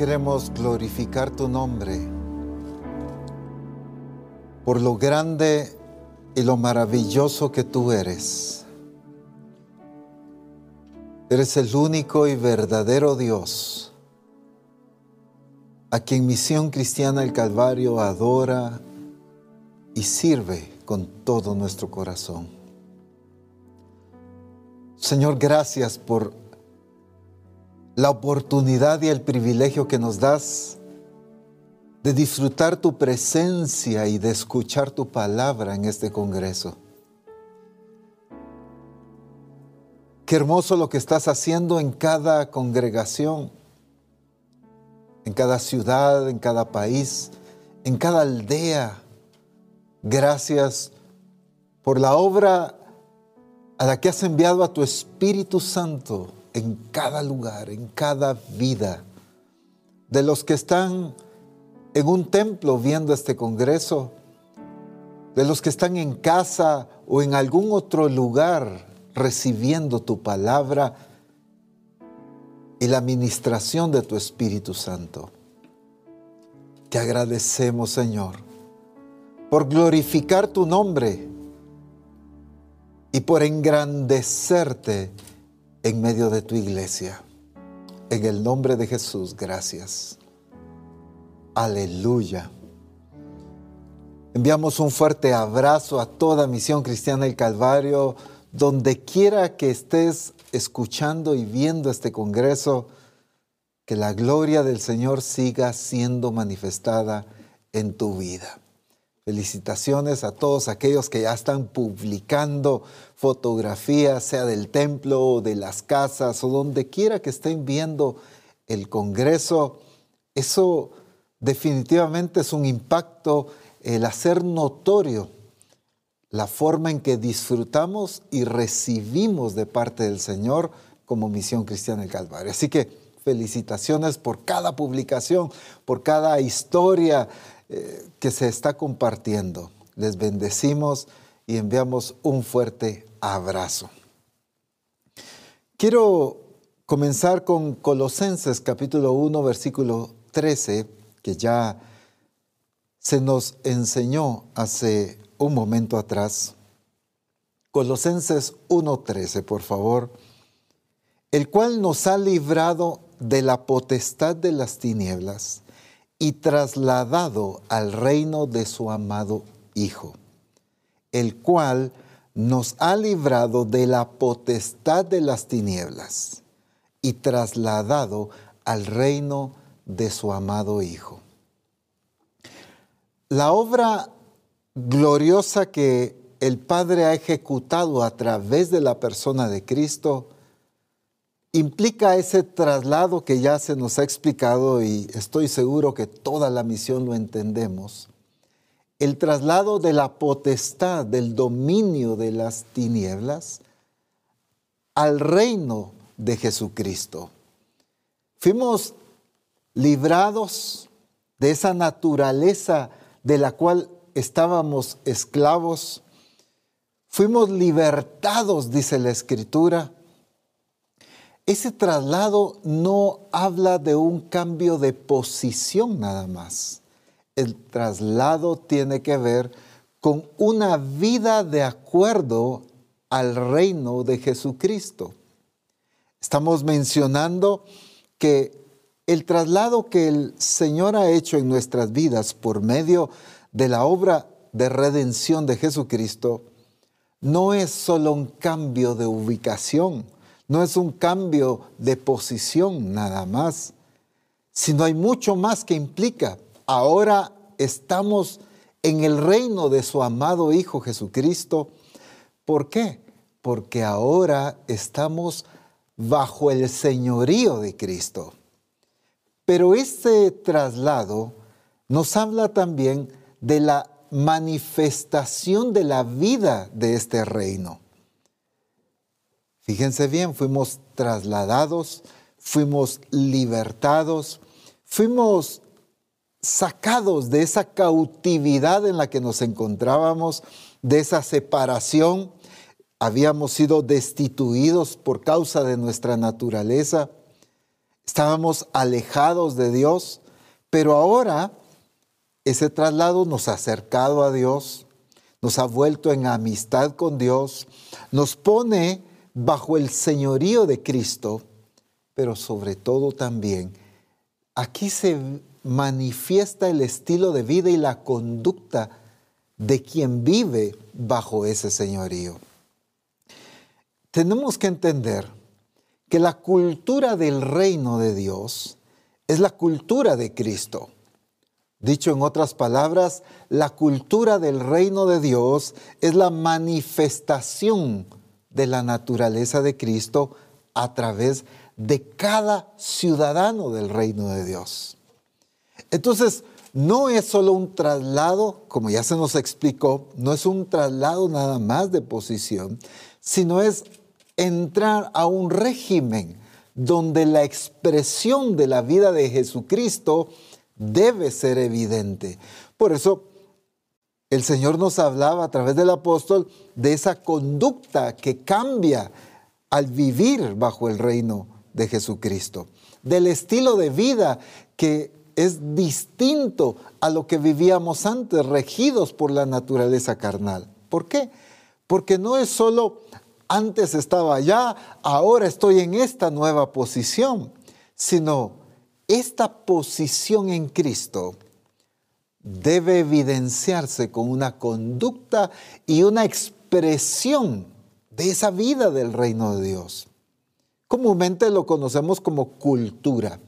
queremos glorificar tu nombre por lo grande y lo maravilloso que tú eres. Eres el único y verdadero Dios, a quien Misión Cristiana el Calvario adora y sirve con todo nuestro corazón. Señor, gracias por la oportunidad y el privilegio que nos das de disfrutar tu presencia y de escuchar tu palabra en este Congreso. Qué hermoso lo que estás haciendo en cada congregación, en cada ciudad, en cada país, en cada aldea. Gracias por la obra a la que has enviado a tu Espíritu Santo en cada lugar, en cada vida, de los que están en un templo viendo este Congreso, de los que están en casa o en algún otro lugar recibiendo tu palabra y la administración de tu Espíritu Santo. Te agradecemos, Señor, por glorificar tu nombre y por engrandecerte en medio de tu iglesia. En el nombre de Jesús, gracias. Aleluya. Enviamos un fuerte abrazo a toda Misión Cristiana del Calvario, donde quiera que estés escuchando y viendo este Congreso, que la gloria del Señor siga siendo manifestada en tu vida. Felicitaciones a todos aquellos que ya están publicando fotografías, sea del templo o de las casas o donde quiera que estén viendo el Congreso. Eso definitivamente es un impacto el hacer notorio la forma en que disfrutamos y recibimos de parte del Señor como misión cristiana del Calvario. Así que felicitaciones por cada publicación, por cada historia eh, que se está compartiendo. Les bendecimos y enviamos un fuerte abrazo. Quiero comenzar con Colosenses capítulo 1, versículo 13, que ya se nos enseñó hace un momento atrás. Colosenses 1.13, por favor, el cual nos ha librado de la potestad de las tinieblas y trasladado al reino de su amado Hijo, el cual nos ha librado de la potestad de las tinieblas y trasladado al reino de su amado Hijo. La obra gloriosa que el Padre ha ejecutado a través de la persona de Cristo implica ese traslado que ya se nos ha explicado y estoy seguro que toda la misión lo entendemos. El traslado de la potestad, del dominio de las tinieblas al reino de Jesucristo. Fuimos librados de esa naturaleza de la cual estábamos esclavos. Fuimos libertados, dice la Escritura ese traslado no habla de un cambio de posición nada más. El traslado tiene que ver con una vida de acuerdo al reino de Jesucristo. Estamos mencionando que el traslado que el Señor ha hecho en nuestras vidas por medio de la obra de redención de Jesucristo no es solo un cambio de ubicación, no es un cambio de posición nada más, sino hay mucho más que implica. Ahora estamos en el reino de su amado Hijo Jesucristo. ¿Por qué? Porque ahora estamos bajo el señorío de Cristo. Pero este traslado nos habla también de la manifestación de la vida de este reino. Fíjense bien, fuimos trasladados, fuimos libertados, fuimos sacados de esa cautividad en la que nos encontrábamos, de esa separación. Habíamos sido destituidos por causa de nuestra naturaleza estábamos alejados de Dios, pero ahora ese traslado nos ha acercado a Dios, nos ha vuelto en amistad con Dios, nos pone bajo el señorío de Cristo, pero sobre todo también aquí se manifiesta el estilo de vida y la conducta de quien vive bajo ese señorío. Tenemos que entender que la cultura del reino de Dios es la cultura de Cristo. Dicho en otras palabras, la cultura del reino de Dios es la manifestación de la naturaleza de Cristo a través de cada ciudadano del reino de Dios. Entonces, no es solo un traslado, como ya se nos explicó, no es un traslado nada más de posición, sino es entrar a un régimen donde la expresión de la vida de Jesucristo debe ser evidente. Por eso el Señor nos hablaba a través del apóstol de esa conducta que cambia al vivir bajo el reino de Jesucristo, del estilo de vida que es distinto a lo que vivíamos antes, regidos por la naturaleza carnal. ¿Por qué? Porque no es solo antes estaba allá, ahora estoy en esta nueva posición, sino esta posición en Cristo debe evidenciarse con una conducta y una expresión de esa vida del reino de Dios. Comúnmente lo conocemos como cultura.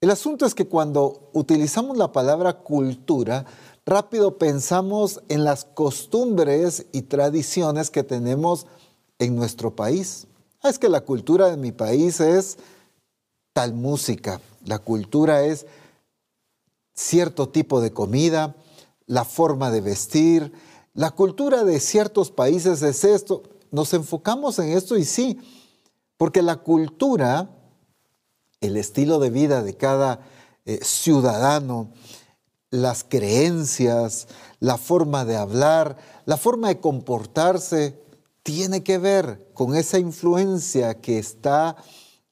El asunto es que cuando utilizamos la palabra cultura, rápido pensamos en las costumbres y tradiciones que tenemos en nuestro país. Ah, es que la cultura de mi país es tal música, la cultura es cierto tipo de comida, la forma de vestir, la cultura de ciertos países es esto. Nos enfocamos en esto y sí, porque la cultura, el estilo de vida de cada eh, ciudadano, las creencias, la forma de hablar, la forma de comportarse, tiene que ver con esa influencia que está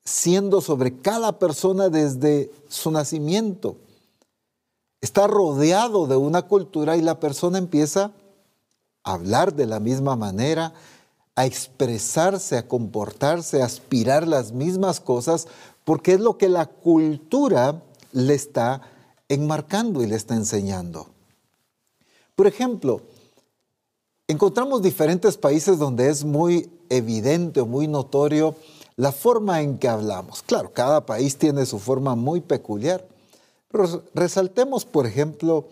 siendo sobre cada persona desde su nacimiento. Está rodeado de una cultura y la persona empieza a hablar de la misma manera, a expresarse, a comportarse, a aspirar las mismas cosas, porque es lo que la cultura le está enmarcando y le está enseñando. Por ejemplo, Encontramos diferentes países donde es muy evidente o muy notorio la forma en que hablamos. Claro, cada país tiene su forma muy peculiar, pero resaltemos, por ejemplo,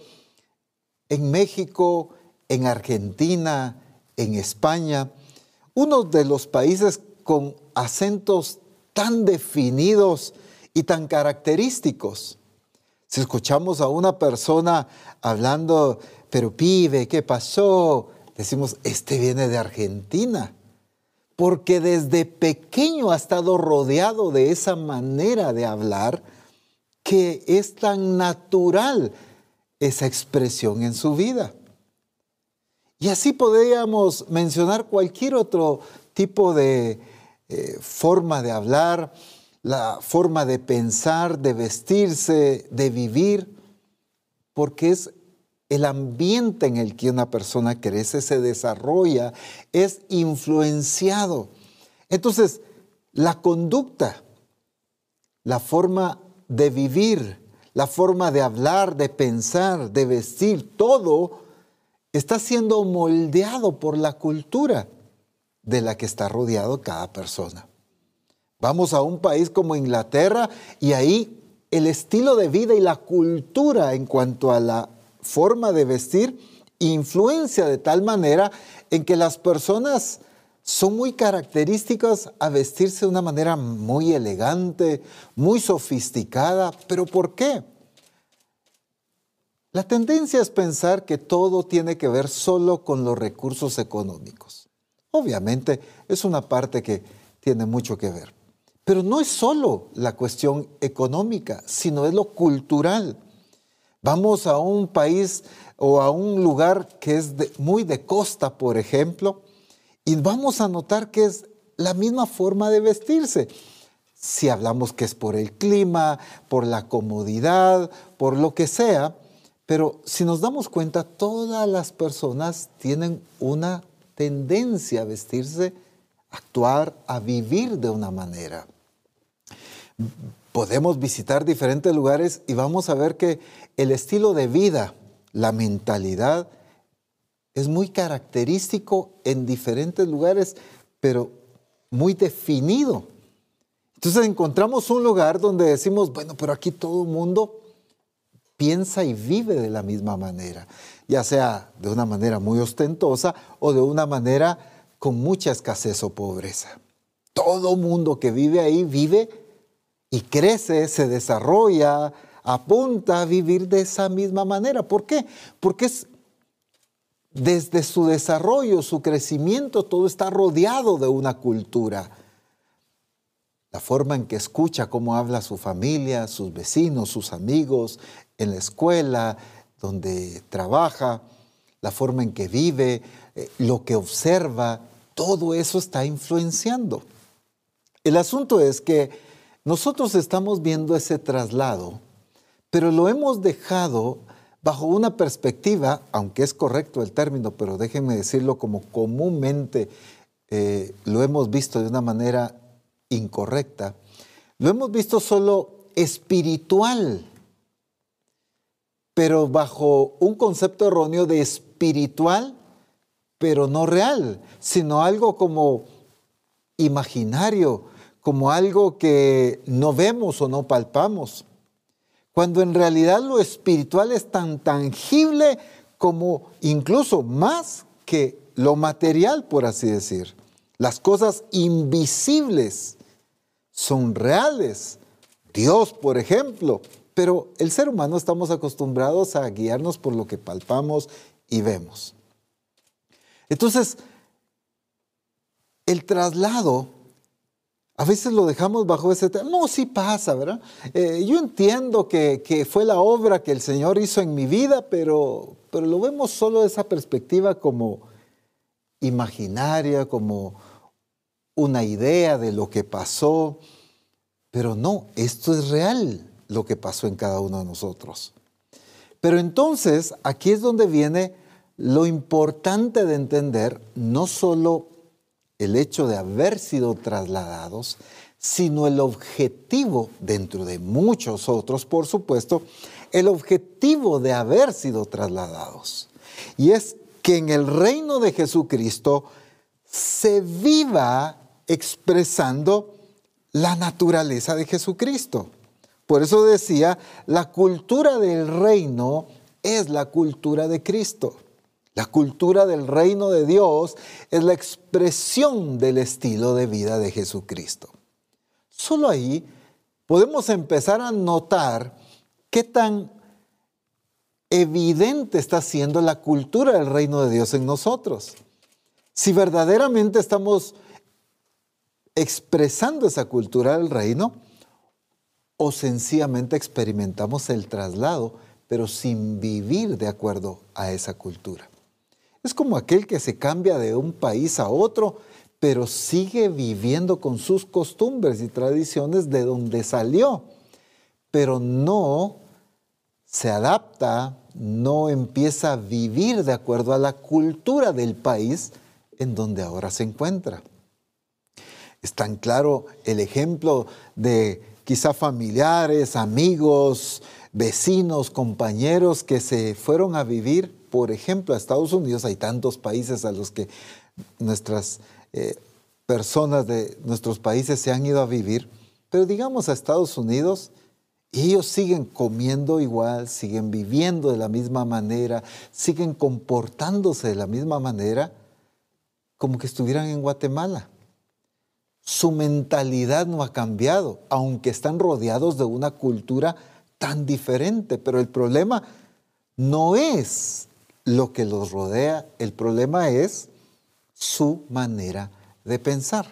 en México, en Argentina, en España, uno de los países con acentos tan definidos y tan característicos. Si escuchamos a una persona hablando, pero pibe, ¿qué pasó? decimos, este viene de Argentina, porque desde pequeño ha estado rodeado de esa manera de hablar que es tan natural esa expresión en su vida. Y así podríamos mencionar cualquier otro tipo de eh, forma de hablar, la forma de pensar, de vestirse, de vivir, porque es el ambiente en el que una persona crece, se desarrolla, es influenciado. Entonces, la conducta, la forma de vivir, la forma de hablar, de pensar, de vestir, todo está siendo moldeado por la cultura de la que está rodeado cada persona. Vamos a un país como Inglaterra y ahí el estilo de vida y la cultura en cuanto a la forma de vestir influencia de tal manera en que las personas son muy características a vestirse de una manera muy elegante, muy sofisticada. ¿Pero por qué? La tendencia es pensar que todo tiene que ver solo con los recursos económicos. Obviamente es una parte que tiene mucho que ver. Pero no es solo la cuestión económica, sino es lo cultural. Vamos a un país o a un lugar que es muy de costa, por ejemplo, y vamos a notar que es la misma forma de vestirse. si hablamos que es por el clima, por la comodidad, por lo que sea, pero si nos damos cuenta, todas las personas tienen una tendencia a vestirse, actuar, a vivir de una manera. Podemos visitar diferentes lugares y vamos a ver que el estilo de vida, la mentalidad, es muy característico en diferentes lugares, pero muy definido. Entonces encontramos un lugar donde decimos, bueno, pero aquí todo el mundo piensa y vive de la misma manera, ya sea de una manera muy ostentosa o de una manera con mucha escasez o pobreza. Todo mundo que vive ahí vive y crece, se desarrolla, apunta a vivir de esa misma manera. ¿Por qué? Porque es desde su desarrollo, su crecimiento, todo está rodeado de una cultura. La forma en que escucha cómo habla su familia, sus vecinos, sus amigos, en la escuela, donde trabaja, la forma en que vive, eh, lo que observa, todo eso está influenciando. El asunto es que nosotros estamos viendo ese traslado, pero lo hemos dejado bajo una perspectiva, aunque es correcto el término, pero déjenme decirlo como comúnmente eh, lo hemos visto de una manera incorrecta, lo hemos visto solo espiritual pero bajo un concepto erróneo de espiritual, pero no real, sino algo como imaginario, como algo que no vemos o no palpamos. Cuando en realidad lo espiritual es tan tangible como incluso más que lo material, por así decir. Las cosas invisibles son reales. Dios, por ejemplo, pero el ser humano estamos acostumbrados a guiarnos por lo que palpamos y vemos. Entonces, el traslado, a veces lo dejamos bajo ese tema. No, sí pasa, ¿verdad? Eh, yo entiendo que, que, fue la obra que el Señor hizo en mi vida, pero, pero lo vemos solo de esa perspectiva como imaginaria, como una idea de lo que pasó. Pero no, esto es real lo que pasó en cada uno de nosotros. Pero entonces aquí es donde viene lo importante de entender no solo el hecho de haber sido trasladados, sino el objetivo, dentro de muchos otros, por supuesto, el objetivo de haber sido trasladados. Y es que en el reino de Jesucristo se viva expresando la naturaleza de Jesucristo. Por eso decía, la cultura del reino es la cultura de Cristo. La cultura del reino de Dios es la expresión del estilo de vida de Jesucristo. Solo ahí podemos empezar a notar qué tan evidente está siendo la cultura del reino de Dios en nosotros. Si verdaderamente estamos expresando esa cultura del reino, o sencillamente experimentamos el traslado, pero sin vivir de acuerdo a esa cultura. Es como aquel que se cambia de un país a otro, pero sigue viviendo con sus costumbres y tradiciones de donde salió, pero no se adapta, no empieza a vivir de acuerdo a la cultura del país en donde ahora se encuentra. Es tan claro el ejemplo de quizá familiares, amigos, vecinos, compañeros que se fueron a vivir, por ejemplo, a Estados Unidos. Hay tantos países a los que nuestras eh, personas de nuestros países se han ido a vivir, pero digamos a Estados Unidos, ellos siguen comiendo igual, siguen viviendo de la misma manera, siguen comportándose de la misma manera como que estuvieran en Guatemala su mentalidad no ha cambiado, aunque están rodeados de una cultura tan diferente. Pero el problema no es lo que los rodea, el problema es su manera de pensar.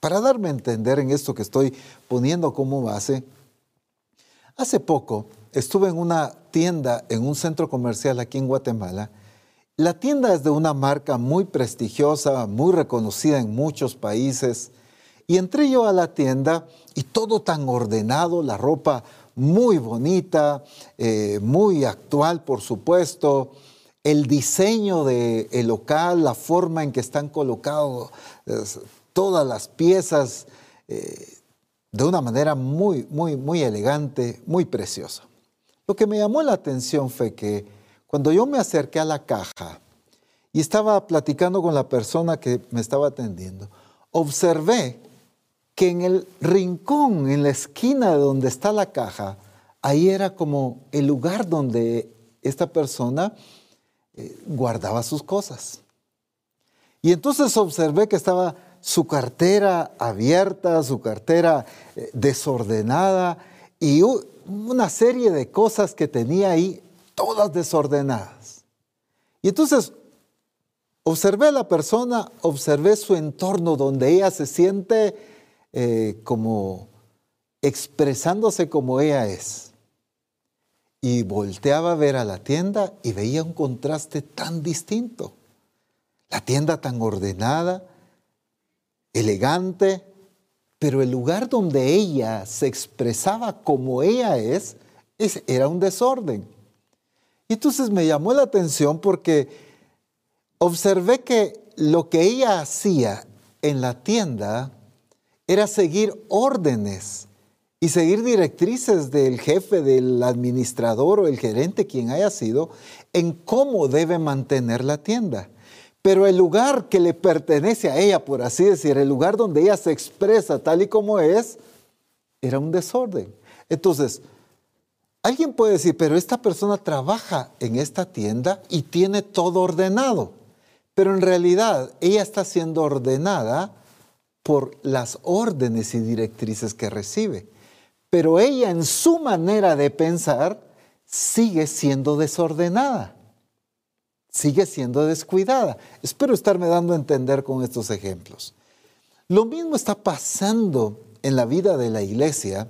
Para darme a entender en esto que estoy poniendo como base, hace poco estuve en una tienda, en un centro comercial aquí en Guatemala. La tienda es de una marca muy prestigiosa, muy reconocida en muchos países Y entré yo a la tienda y todo tan ordenado, la ropa muy bonita, eh, muy actual, por supuesto, el diseño del local, la forma en que están colocados todas las piezas, eh, de una manera muy, muy, muy elegante, muy preciosa. Lo que me llamó la atención fue que cuando yo me acerqué a la caja y estaba platicando con la persona que me estaba atendiendo, observé que en el rincón, en la esquina de donde está la caja, ahí era como el lugar donde esta persona eh, guardaba sus cosas. Y entonces observé que estaba su cartera abierta, su cartera eh, desordenada y una serie de cosas que tenía ahí, todas desordenadas. Y entonces observé a la persona, observé su entorno donde ella se siente eh, como expresándose como ella es. Y volteaba a ver a la tienda y veía un contraste tan distinto. La tienda tan ordenada, elegante, pero el lugar donde ella se expresaba como ella es, era un desorden. Y entonces me llamó la atención porque observé que lo que ella hacía en la tienda era seguir órdenes y seguir directrices del jefe, del administrador o el gerente, quien haya sido, en cómo debe mantener la tienda. Pero el lugar que le pertenece a ella, por así decir, el lugar donde ella se expresa tal y como es, era un desorden. Entonces, alguien puede decir, pero esta persona trabaja en esta tienda y tiene todo ordenado. Pero en realidad ella está siendo ordenada por las órdenes y directrices que recibe. Pero ella en su manera de pensar sigue siendo desordenada sigue siendo descuidada. Espero estarme dando a entender con estos ejemplos. Lo mismo está pasando en la vida de la iglesia.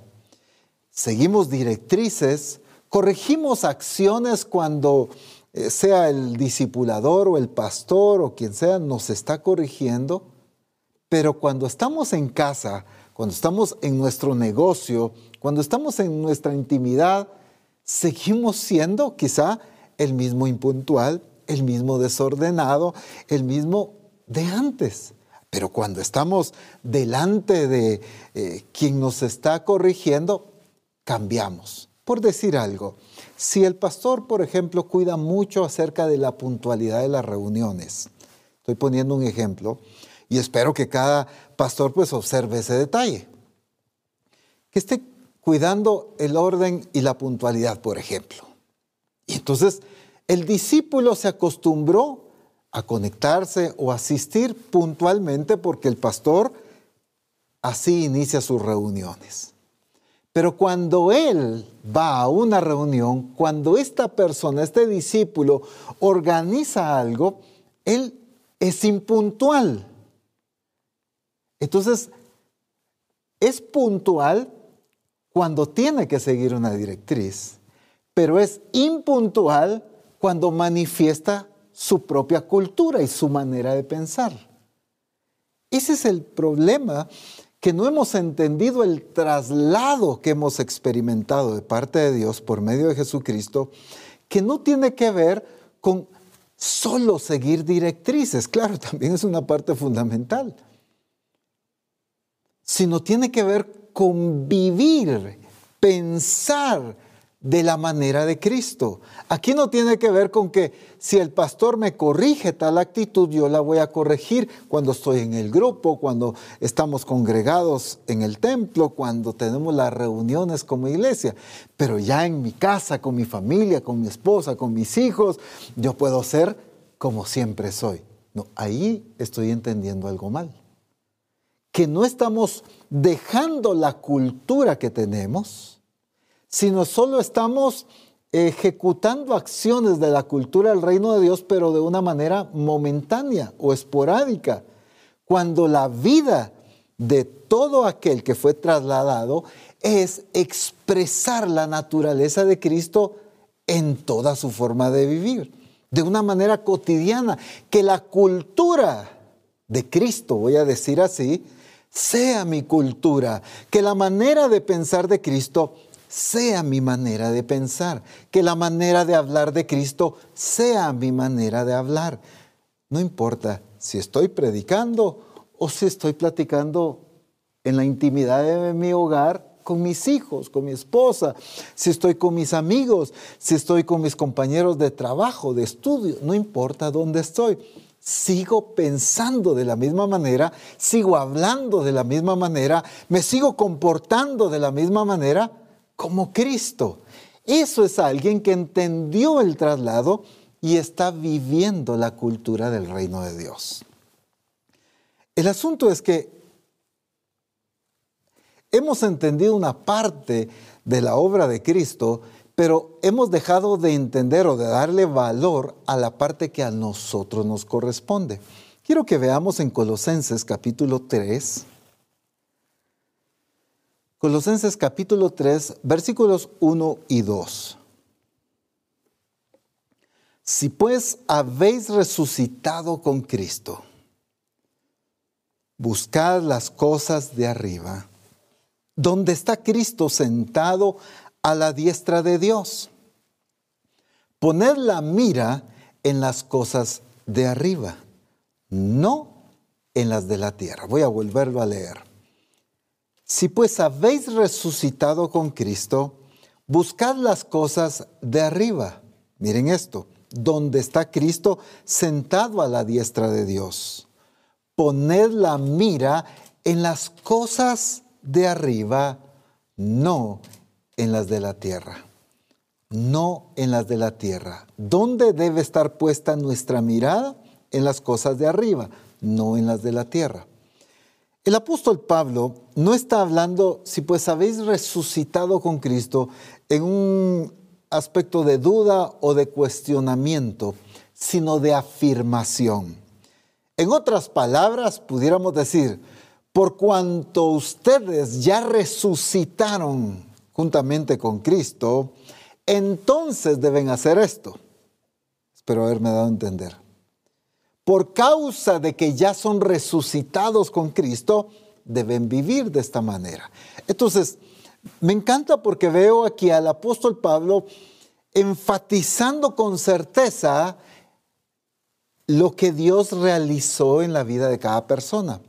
Seguimos directrices, corregimos acciones cuando eh, sea el discipulador o el pastor o quien sea nos está corrigiendo, pero cuando estamos en casa, cuando estamos en nuestro negocio, cuando estamos en nuestra intimidad, seguimos siendo quizá el mismo impuntual, el mismo desordenado, el mismo de antes. Pero cuando estamos delante de eh, quien nos está corrigiendo, cambiamos. Por decir algo, si el pastor, por ejemplo, cuida mucho acerca de la puntualidad de las reuniones, estoy poniendo un ejemplo, y espero que cada pastor pues observe ese detalle, que esté cuidando el orden y la puntualidad, por ejemplo. Y entonces el discípulo se acostumbró a conectarse o asistir puntualmente porque el pastor así inicia sus reuniones. Pero cuando él va a una reunión, cuando esta persona, este discípulo, organiza algo, él es impuntual. Entonces, es puntual cuando tiene que seguir una directriz, pero es impuntual cuando manifiesta su propia cultura y su manera de pensar. Ese es el problema, que no hemos entendido el traslado que hemos experimentado de parte de Dios por medio de Jesucristo, que no tiene que ver con solo seguir directrices, claro, también es una parte fundamental, sino tiene que ver con vivir, pensar, de la manera de Cristo. Aquí no tiene que ver con que si el pastor me corrige tal actitud, yo la voy a corregir cuando estoy en el grupo, cuando estamos congregados en el templo, cuando tenemos las reuniones como iglesia. Pero ya en mi casa, con mi familia, con mi esposa, con mis hijos, yo puedo ser como siempre soy. No, ahí estoy entendiendo algo mal. Que no estamos dejando la cultura que tenemos, sino solo estamos ejecutando acciones de la cultura del reino de Dios, pero de una manera momentánea o esporádica, cuando la vida de todo aquel que fue trasladado es expresar la naturaleza de Cristo en toda su forma de vivir, de una manera cotidiana, que la cultura de Cristo, voy a decir así, sea mi cultura, que la manera de pensar de Cristo sea mi manera de pensar, que la manera de hablar de Cristo sea mi manera de hablar. No importa si estoy predicando o si estoy platicando en la intimidad de mi hogar con mis hijos, con mi esposa, si estoy con mis amigos, si estoy con mis compañeros de trabajo, de estudio, no importa dónde estoy. Sigo pensando de la misma manera, sigo hablando de la misma manera, me sigo comportando de la misma manera como Cristo. Eso es alguien que entendió el traslado y está viviendo la cultura del reino de Dios. El asunto es que hemos entendido una parte de la obra de Cristo, pero hemos dejado de entender o de darle valor a la parte que a nosotros nos corresponde. Quiero que veamos en Colosenses capítulo 3, Colosenses capítulo 3, versículos 1 y 2. Si pues habéis resucitado con Cristo, buscad las cosas de arriba, donde está Cristo sentado a la diestra de Dios. Poned la mira en las cosas de arriba, no en las de la tierra. Voy a volverlo a leer. Si pues habéis resucitado con Cristo, buscad las cosas de arriba. Miren esto, donde está Cristo sentado a la diestra de Dios. Poned la mira en las cosas de arriba, no las de la tierra. No en las de la tierra. ¿Dónde debe estar puesta nuestra mirada? En las cosas de arriba, no en las de la tierra. El apóstol Pablo no está hablando, si pues habéis resucitado con Cristo, en un aspecto de duda o de cuestionamiento, sino de afirmación. En otras palabras, pudiéramos decir, por cuanto ustedes ya resucitaron juntamente con Cristo, entonces deben hacer esto. Espero haberme dado a entender por causa de que ya son resucitados con Cristo, deben vivir de esta manera. Entonces, me encanta porque veo aquí al apóstol Pablo enfatizando con certeza lo que Dios realizó en la vida de cada persona.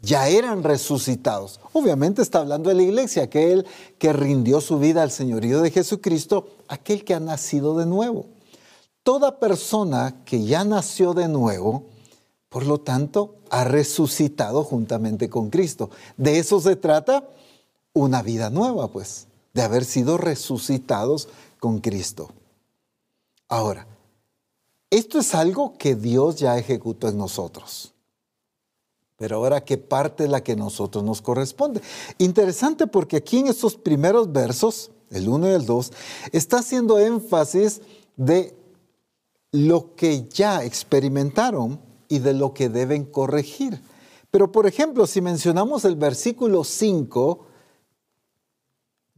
Ya eran resucitados. Obviamente está hablando de la iglesia, aquel que rindió su vida al señorío de Jesucristo, aquel que ha nacido de nuevo toda persona que ya nació de nuevo, por lo tanto, ha resucitado juntamente con Cristo. De eso se trata una vida nueva, pues, de haber sido resucitados con Cristo. Ahora, esto es algo que Dios ya ejecutó en nosotros. Pero ahora, ¿qué parte es la que a nosotros nos corresponde? Interesante porque aquí en estos primeros versos, el 1 y el 2, está haciendo énfasis de lo que ya experimentaron y de lo que deben corregir. Pero por ejemplo, si mencionamos el versículo 5,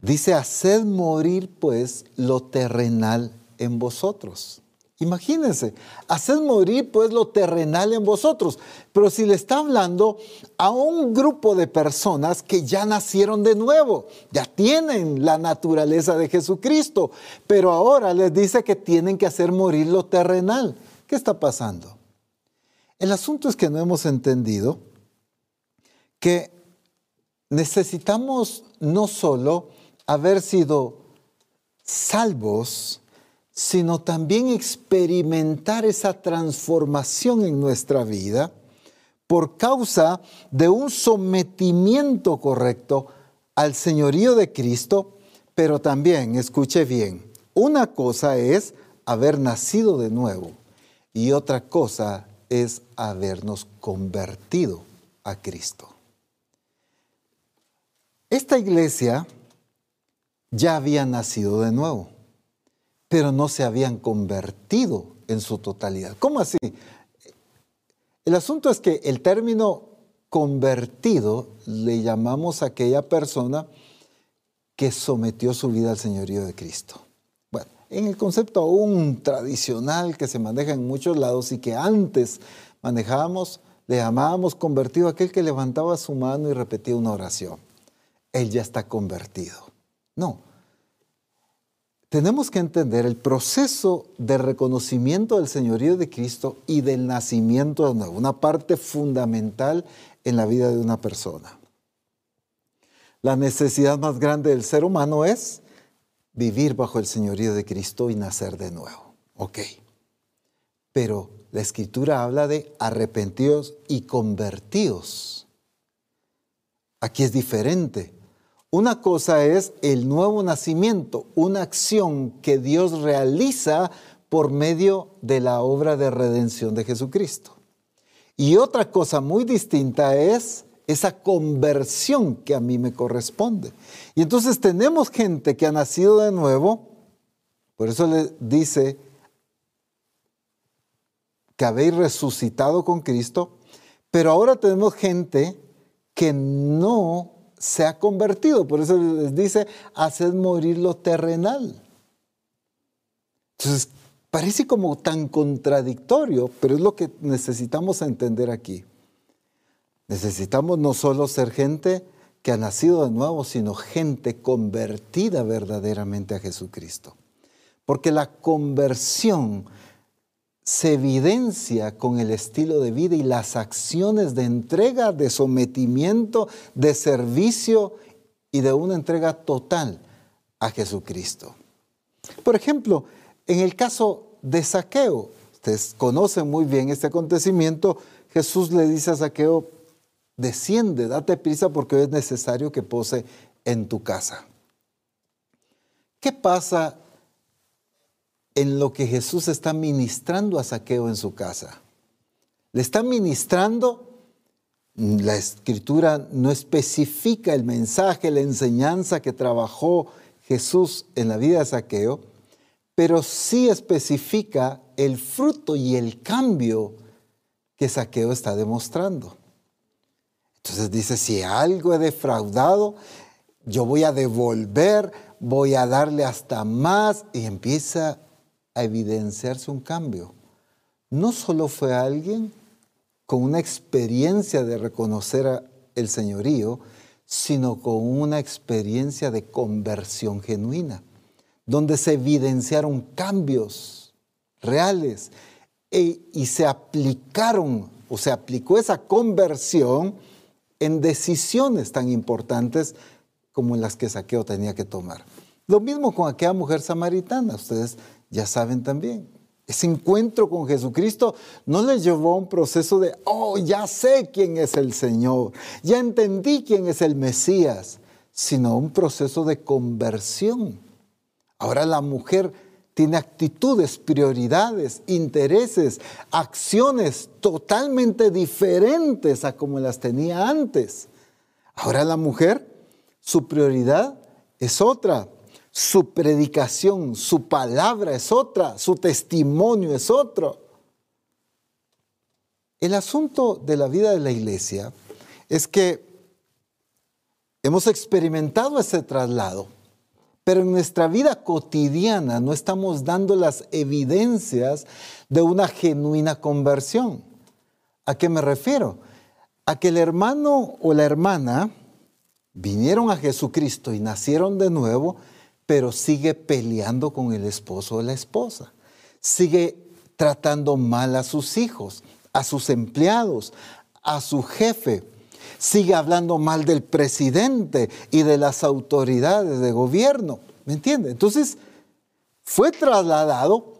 dice, haced morir pues lo terrenal en vosotros. Imagínense, haced morir pues lo terrenal en vosotros. Pero si le está hablando a un grupo de personas que ya nacieron de nuevo, ya tienen la naturaleza de Jesucristo, pero ahora les dice que tienen que hacer morir lo terrenal. ¿Qué está pasando? El asunto es que no hemos entendido que necesitamos no solo haber sido salvos, sino también experimentar esa transformación en nuestra vida por causa de un sometimiento correcto al señorío de Cristo, pero también, escuche bien, una cosa es haber nacido de nuevo y otra cosa es habernos convertido a Cristo. Esta iglesia ya había nacido de nuevo pero no se habían convertido en su totalidad. ¿Cómo así? El asunto es que el término convertido le llamamos a aquella persona que sometió su vida al señorío de Cristo. Bueno, en el concepto aún tradicional que se maneja en muchos lados y que antes manejábamos, le llamábamos convertido aquel que levantaba su mano y repetía una oración. Él ya está convertido. No. Tenemos que entender el proceso de reconocimiento del señorío de Cristo y del nacimiento de nuevo, una parte fundamental en la vida de una persona. La necesidad más grande del ser humano es vivir bajo el señorío de Cristo y nacer de nuevo. Ok. Pero la escritura habla de arrepentidos y convertidos. Aquí es diferente. Una cosa es el nuevo nacimiento, una acción que Dios realiza por medio de la obra de redención de Jesucristo. Y otra cosa muy distinta es esa conversión que a mí me corresponde. Y entonces tenemos gente que ha nacido de nuevo, por eso le dice que habéis resucitado con Cristo, pero ahora tenemos gente que no se ha convertido, por eso les dice, haced morir lo terrenal. Entonces, parece como tan contradictorio, pero es lo que necesitamos entender aquí. Necesitamos no solo ser gente que ha nacido de nuevo, sino gente convertida verdaderamente a Jesucristo. Porque la conversión se evidencia con el estilo de vida y las acciones de entrega, de sometimiento, de servicio y de una entrega total a Jesucristo. Por ejemplo, en el caso de Saqueo, ustedes conocen muy bien este acontecimiento, Jesús le dice a Saqueo, desciende, date prisa porque es necesario que pose en tu casa. ¿Qué pasa en lo que Jesús está ministrando a Saqueo en su casa? Le está ministrando, la escritura no especifica el mensaje, la enseñanza que trabajó Jesús en la vida de Saqueo, pero sí especifica el fruto y el cambio que Saqueo está demostrando. Entonces dice, si algo he defraudado, yo voy a devolver, voy a darle hasta más y empieza a evidenciarse un cambio. No solo fue alguien con una experiencia de reconocer el señorío, sino con una experiencia de conversión genuina, donde se evidenciaron cambios reales e, y se aplicaron o se aplicó esa conversión en decisiones tan importantes como las que Saqueo tenía que tomar. Lo mismo con aquella mujer samaritana, ustedes ya saben también. Ese encuentro con Jesucristo no le llevó a un proceso de, oh, ya sé quién es el Señor, ya entendí quién es el Mesías, sino un proceso de conversión. Ahora la mujer tiene actitudes, prioridades, intereses, acciones totalmente diferentes a como las tenía antes. Ahora la mujer, su prioridad es otra, su predicación, su palabra es otra, su testimonio es otro. El asunto de la vida de la iglesia es que hemos experimentado ese traslado pero en nuestra vida cotidiana no estamos dando las evidencias de una genuina conversión. ¿A qué me refiero? A que el hermano o la hermana vinieron a Jesucristo y nacieron de nuevo, pero sigue peleando con el esposo o la esposa. Sigue tratando mal a sus hijos, a sus empleados, a su jefe, sigue hablando mal del presidente y de las autoridades de gobierno. ¿Me entiende? Entonces, fue trasladado,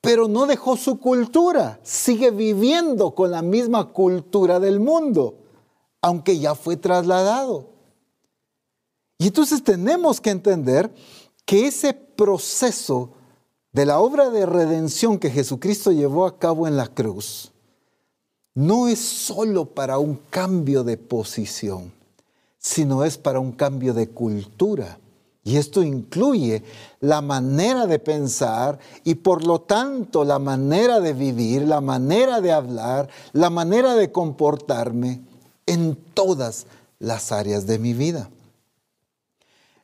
pero no dejó su cultura. Sigue viviendo con la misma cultura del mundo, aunque ya fue trasladado. Y entonces tenemos que entender que ese proceso de la obra de redención que Jesucristo llevó a cabo en la cruz, no es solo para un cambio de posición, sino es para un cambio de cultura. Y esto incluye la manera de pensar y por lo tanto la manera de vivir, la manera de hablar, la manera de comportarme en todas las áreas de mi vida.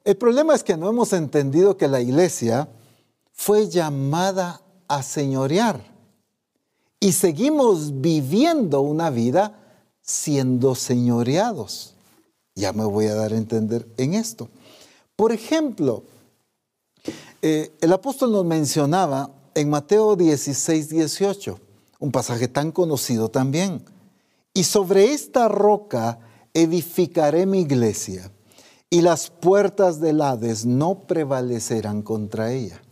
El problema es que no hemos entendido que la iglesia fue llamada a señorear y seguimos viviendo una vida siendo señoreados. Ya me voy a dar a entender en esto. Por ejemplo, eh, el apóstol nos mencionaba en Mateo 16, 18, un pasaje tan conocido también. Y sobre esta roca edificaré mi iglesia, y las puertas del Hades no prevalecerán contra ella.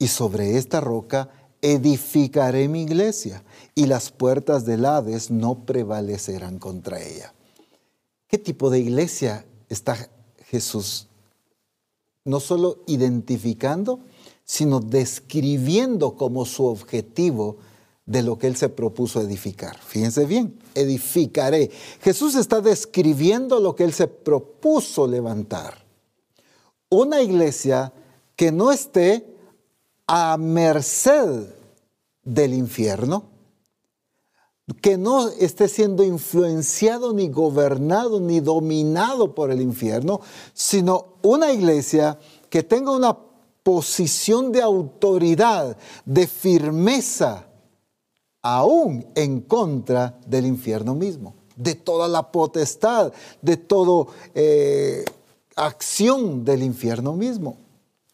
Y sobre esta roca edificaré mi iglesia, y las puertas del Hades no prevalecerán contra ella. ¿Qué tipo de iglesia está Jesús? No solo identificando, sino describiendo como su objetivo de lo que él se propuso edificar. Fíjense bien, edificaré. Jesús está describiendo lo que él se propuso levantar. Una iglesia que no esté a merced del infierno, que no esté siendo influenciado ni gobernado ni dominado por el infierno, sino una iglesia que tenga una posición de autoridad, de firmeza, aún en contra del infierno mismo, de toda la potestad, de toda eh, acción del infierno mismo.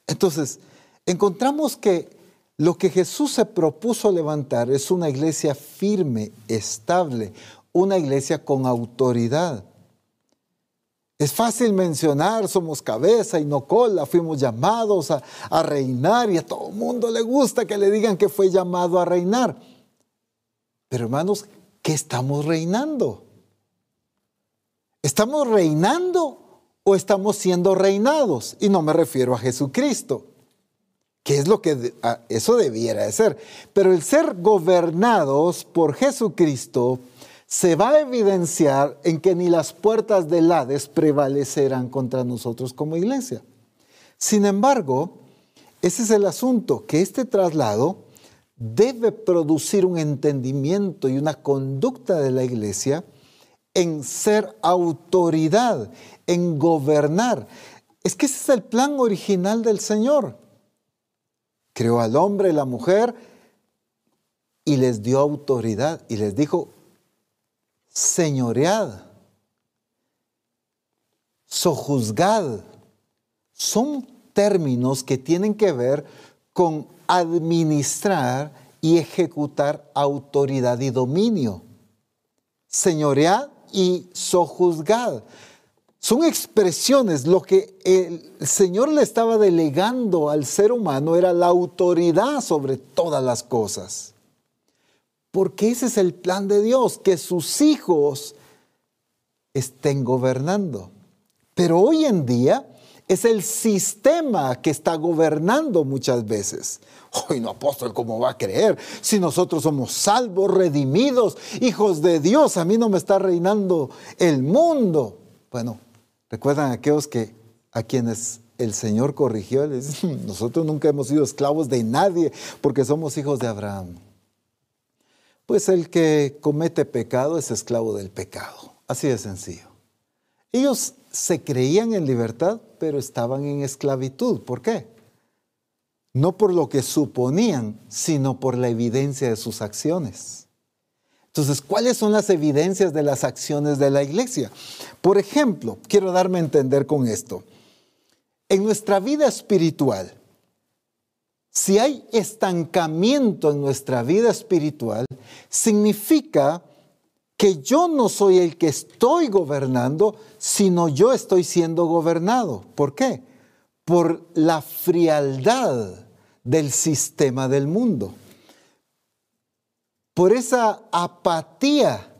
Entonces, encontramos que lo que Jesús se propuso levantar es una iglesia firme, estable, una iglesia con autoridad. Es fácil mencionar, somos cabeza y no cola, fuimos llamados a, a reinar y a todo el mundo le gusta que le digan que fue llamado a reinar. Pero hermanos, ¿qué estamos reinando? ¿Estamos reinando o estamos siendo reinados? Y no me refiero a Jesucristo, que es lo que eso debiera de ser. Pero el ser gobernados por Jesucristo se va a evidenciar en que ni las puertas del Hades prevalecerán contra nosotros como iglesia. Sin embargo, ese es el asunto, que este traslado debe producir un entendimiento y una conducta de la iglesia en ser autoridad, en gobernar. Es que ese es el plan original del Señor. Creó al hombre y la mujer y les dio autoridad y les dijo, señoread, sojuzgad. Son términos que tienen que ver con administrar y ejecutar autoridad y dominio. Señoread y sojuzgad. Son expresiones, lo que el Señor le estaba delegando al ser humano era la autoridad sobre todas las cosas. Porque ese es el plan de Dios, que sus hijos estén gobernando. Pero hoy en día es el sistema que está gobernando muchas veces. Hoy no, apóstol, ¿cómo va a creer? Si nosotros somos salvos, redimidos, hijos de Dios, a mí no me está reinando el mundo. Bueno, recuerdan aquellos que a quienes el Señor corrigió, les nosotros nunca hemos sido esclavos de nadie porque somos hijos de Abraham. Pues el que comete pecado es esclavo del pecado. Así de sencillo. Ellos se creían en libertad, pero estaban en esclavitud. ¿Por qué? No por lo que suponían, sino por la evidencia de sus acciones. Entonces, ¿cuáles son las evidencias de las acciones de la iglesia? Por ejemplo, quiero darme a entender con esto. En nuestra vida espiritual, si hay estancamiento en nuestra vida espiritual, significa que yo no soy el que estoy gobernando, sino yo estoy siendo gobernado. ¿Por qué? Por la frialdad del sistema del mundo. Por esa apatía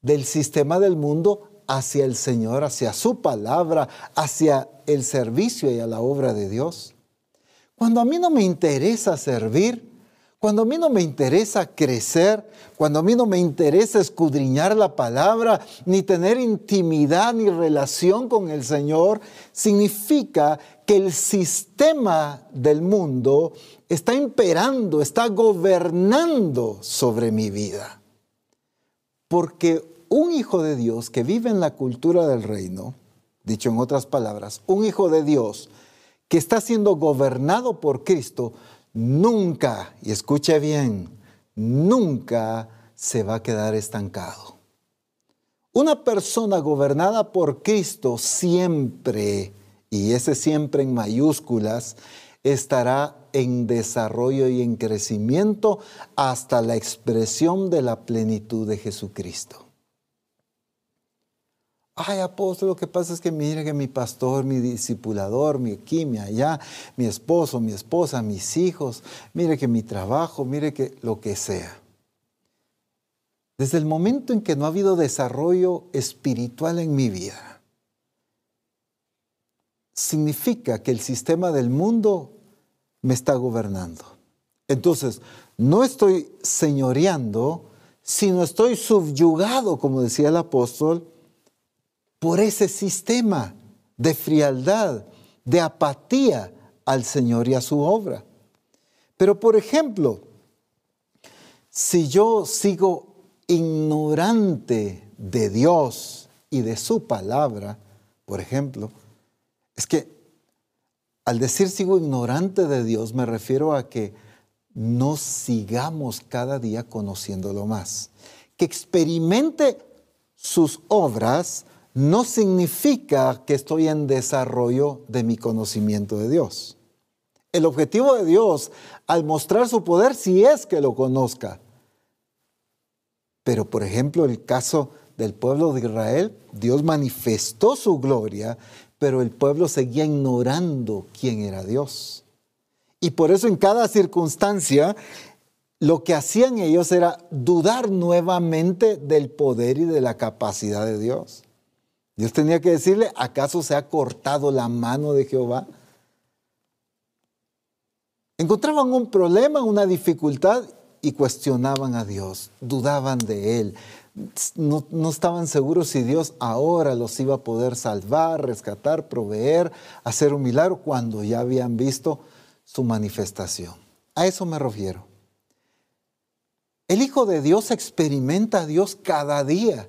del sistema del mundo hacia el Señor, hacia su palabra, hacia el servicio y a la obra de Dios. Cuando a mí no me interesa servir, cuando a mí no me interesa crecer, cuando a mí no me interesa escudriñar la palabra, ni tener intimidad ni relación con el Señor, significa que el sistema del mundo está imperando, está gobernando sobre mi vida. Porque un hijo de Dios que vive en la cultura del reino, dicho en otras palabras, un hijo de Dios que está siendo gobernado por Cristo, nunca, y escuche bien, nunca se va a quedar estancado. Una persona gobernada por Cristo siempre, y ese siempre en mayúsculas, estará en desarrollo y en crecimiento hasta la expresión de la plenitud de Jesucristo. Ay, apóstol, lo que pasa es que mire que mi pastor, mi discipulador, mi aquí, mi allá, mi esposo, mi esposa, mis hijos, mire que mi trabajo, mire que lo que sea. Desde el momento en que no ha habido desarrollo espiritual en mi vida, significa que el sistema del mundo me está gobernando. Entonces, no estoy señoreando, sino estoy subyugado, como decía el apóstol, por ese sistema de frialdad, de apatía al Señor y a su obra. Pero, por ejemplo, si yo sigo ignorante de Dios y de su palabra, por ejemplo, es que al decir sigo ignorante de Dios, me refiero a que no sigamos cada día conociéndolo más. Que experimente sus obras no significa que estoy en desarrollo de mi conocimiento de Dios. El objetivo de Dios al mostrar su poder si es que lo conozca. Pero por ejemplo el caso del pueblo de Israel, Dios manifestó su gloria, pero el pueblo seguía ignorando quién era Dios. Y por eso en cada circunstancia lo que hacían ellos era dudar nuevamente del poder y de la capacidad de Dios. Dios tenía que decirle, ¿acaso se ha cortado la mano de Jehová? Encontraban un problema, una dificultad y cuestionaban a Dios, dudaban de Él, no, estaban seguros si Dios ahora los iba a poder salvar, rescatar, proveer, hacer un milagro cuando ya habían visto su manifestación. A eso me refiero. El Hijo de Dios experimenta a Dios cada día.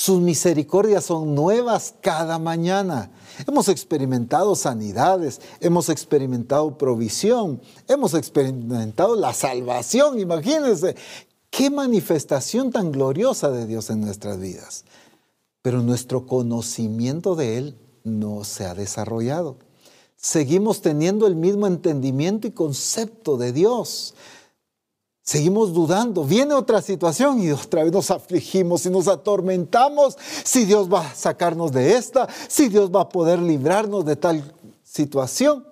Sus misericordias son nuevas cada mañana. Hemos experimentado sanidades, hemos experimentado provisión, hemos experimentado la salvación. Imagínense Qué manifestación tan gloriosa de Dios en nuestras vidas. Pero nuestro conocimiento de Él no se ha desarrollado. Seguimos teniendo el mismo entendimiento y concepto de Dios. Seguimos dudando. Viene otra situación y otra vez nos afligimos y nos atormentamos. Si Dios va a sacarnos de esta, si Dios va a poder librarnos de tal situación.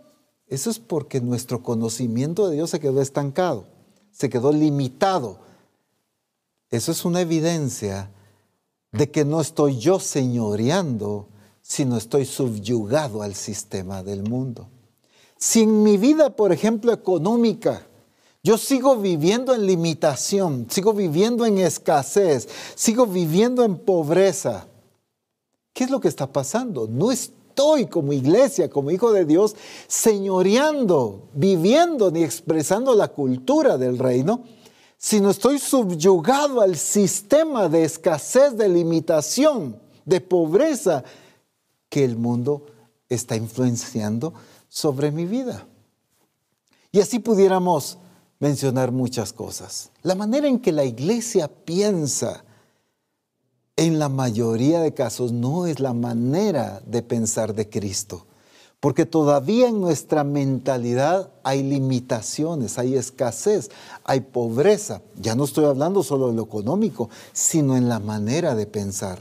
Eso es porque nuestro conocimiento de Dios se quedó estancado, se quedó limitado eso es una evidencia de que no estoy yo señoreando, sino estoy subyugado al sistema del mundo. Si en mi vida, por ejemplo, económica, yo sigo viviendo en limitación, sigo viviendo en escasez, sigo viviendo en pobreza, ¿qué es lo que está pasando? No estoy como iglesia, como hijo de Dios, señoreando, viviendo ni expresando la cultura del reino, sino estoy subyugado al sistema de escasez, de limitación, de pobreza que el mundo está influenciando sobre mi vida. Y así pudiéramos mencionar muchas cosas. La manera en que la iglesia piensa en la mayoría de casos no es la manera de pensar de Cristo. Porque todavía en nuestra mentalidad hay limitaciones, hay escasez, hay pobreza. Ya no estoy hablando solo de lo económico, sino en la manera de pensar,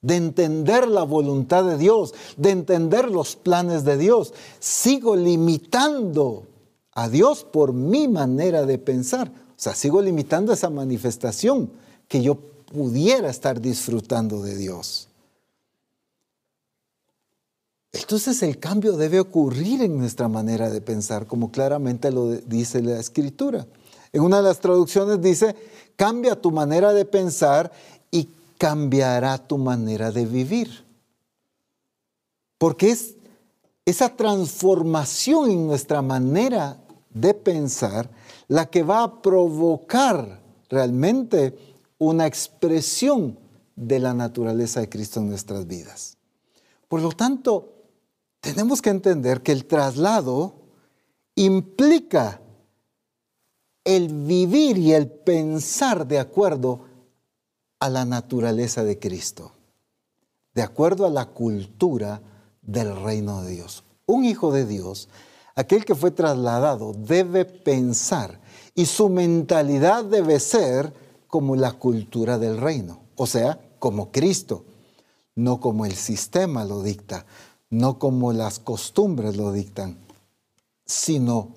de entender la voluntad de Dios, de entender los planes de Dios. Sigo limitando a Dios por mi manera de pensar. O sea, sigo limitando esa manifestación que yo pudiera estar disfrutando de Dios. Entonces el cambio debe ocurrir en nuestra manera de pensar, como claramente lo dice la escritura. En una de las traducciones dice, cambia tu manera de pensar y cambiará tu manera de vivir. Porque es esa transformación en nuestra manera de pensar la que va a provocar realmente una expresión de la naturaleza de Cristo en nuestras vidas. Por lo tanto, tenemos que entender que el traslado implica el vivir y el pensar de acuerdo a la naturaleza de Cristo, de acuerdo a la cultura del reino de Dios. Un hijo de Dios, aquel que fue trasladado, debe pensar y su mentalidad debe ser como la cultura del reino, o sea, como Cristo, no como el sistema lo dicta, no como las costumbres lo dictan, sino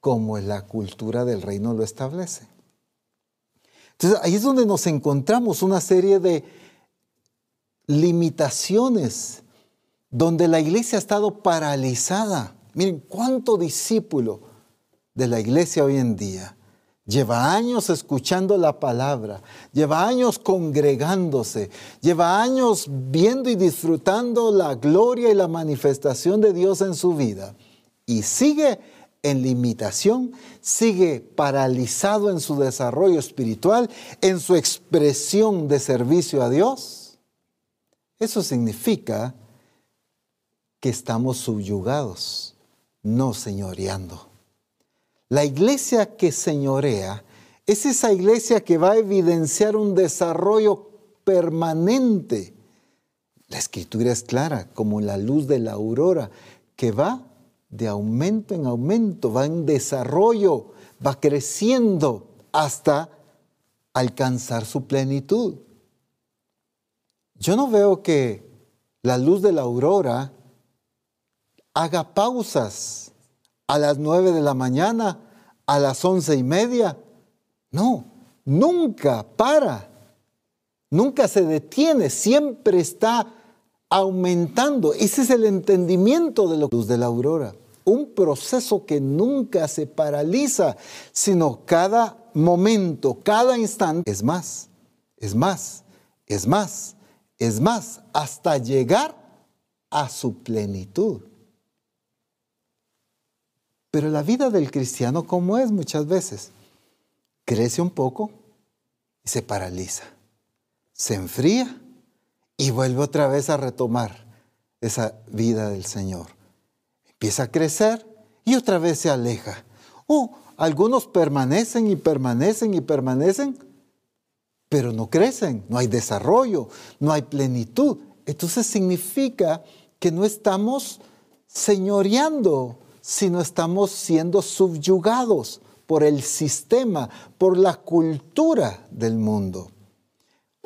como la cultura del reino lo establece. Entonces ahí es donde nos encontramos una serie de limitaciones, donde la iglesia ha estado paralizada. Miren, cuánto discípulo de la iglesia hoy en día Lleva años escuchando la palabra, lleva años congregándose, lleva años viendo y disfrutando la gloria y la manifestación de Dios en su vida. Y sigue en limitación, sigue paralizado en su desarrollo espiritual, en su expresión de servicio a Dios. Eso significa que estamos subyugados, no señoreando. La iglesia que señorea es esa iglesia que va a evidenciar un desarrollo permanente. La escritura es clara, como la luz de la aurora, que va de aumento en aumento, va en desarrollo, va creciendo hasta alcanzar su plenitud. Yo no veo que la luz de la aurora haga pausas a las nueve de la mañana, a las once y media. No, nunca para, nunca se detiene, siempre está aumentando. Ese es el entendimiento de la luz de la aurora. Un proceso que nunca se paraliza, sino cada momento, cada instante es más, es más, es más, es más, hasta llegar a su plenitud. Pero la vida del cristiano, como es muchas veces, crece un poco y se paraliza, se enfría y vuelve otra vez a retomar esa vida del Señor. Empieza a crecer y otra vez se aleja. O algunos permanecen y permanecen y permanecen, pero no crecen, no hay desarrollo, no hay plenitud. Entonces significa que no estamos señoreando sino estamos siendo subyugados por el sistema, por la cultura del mundo.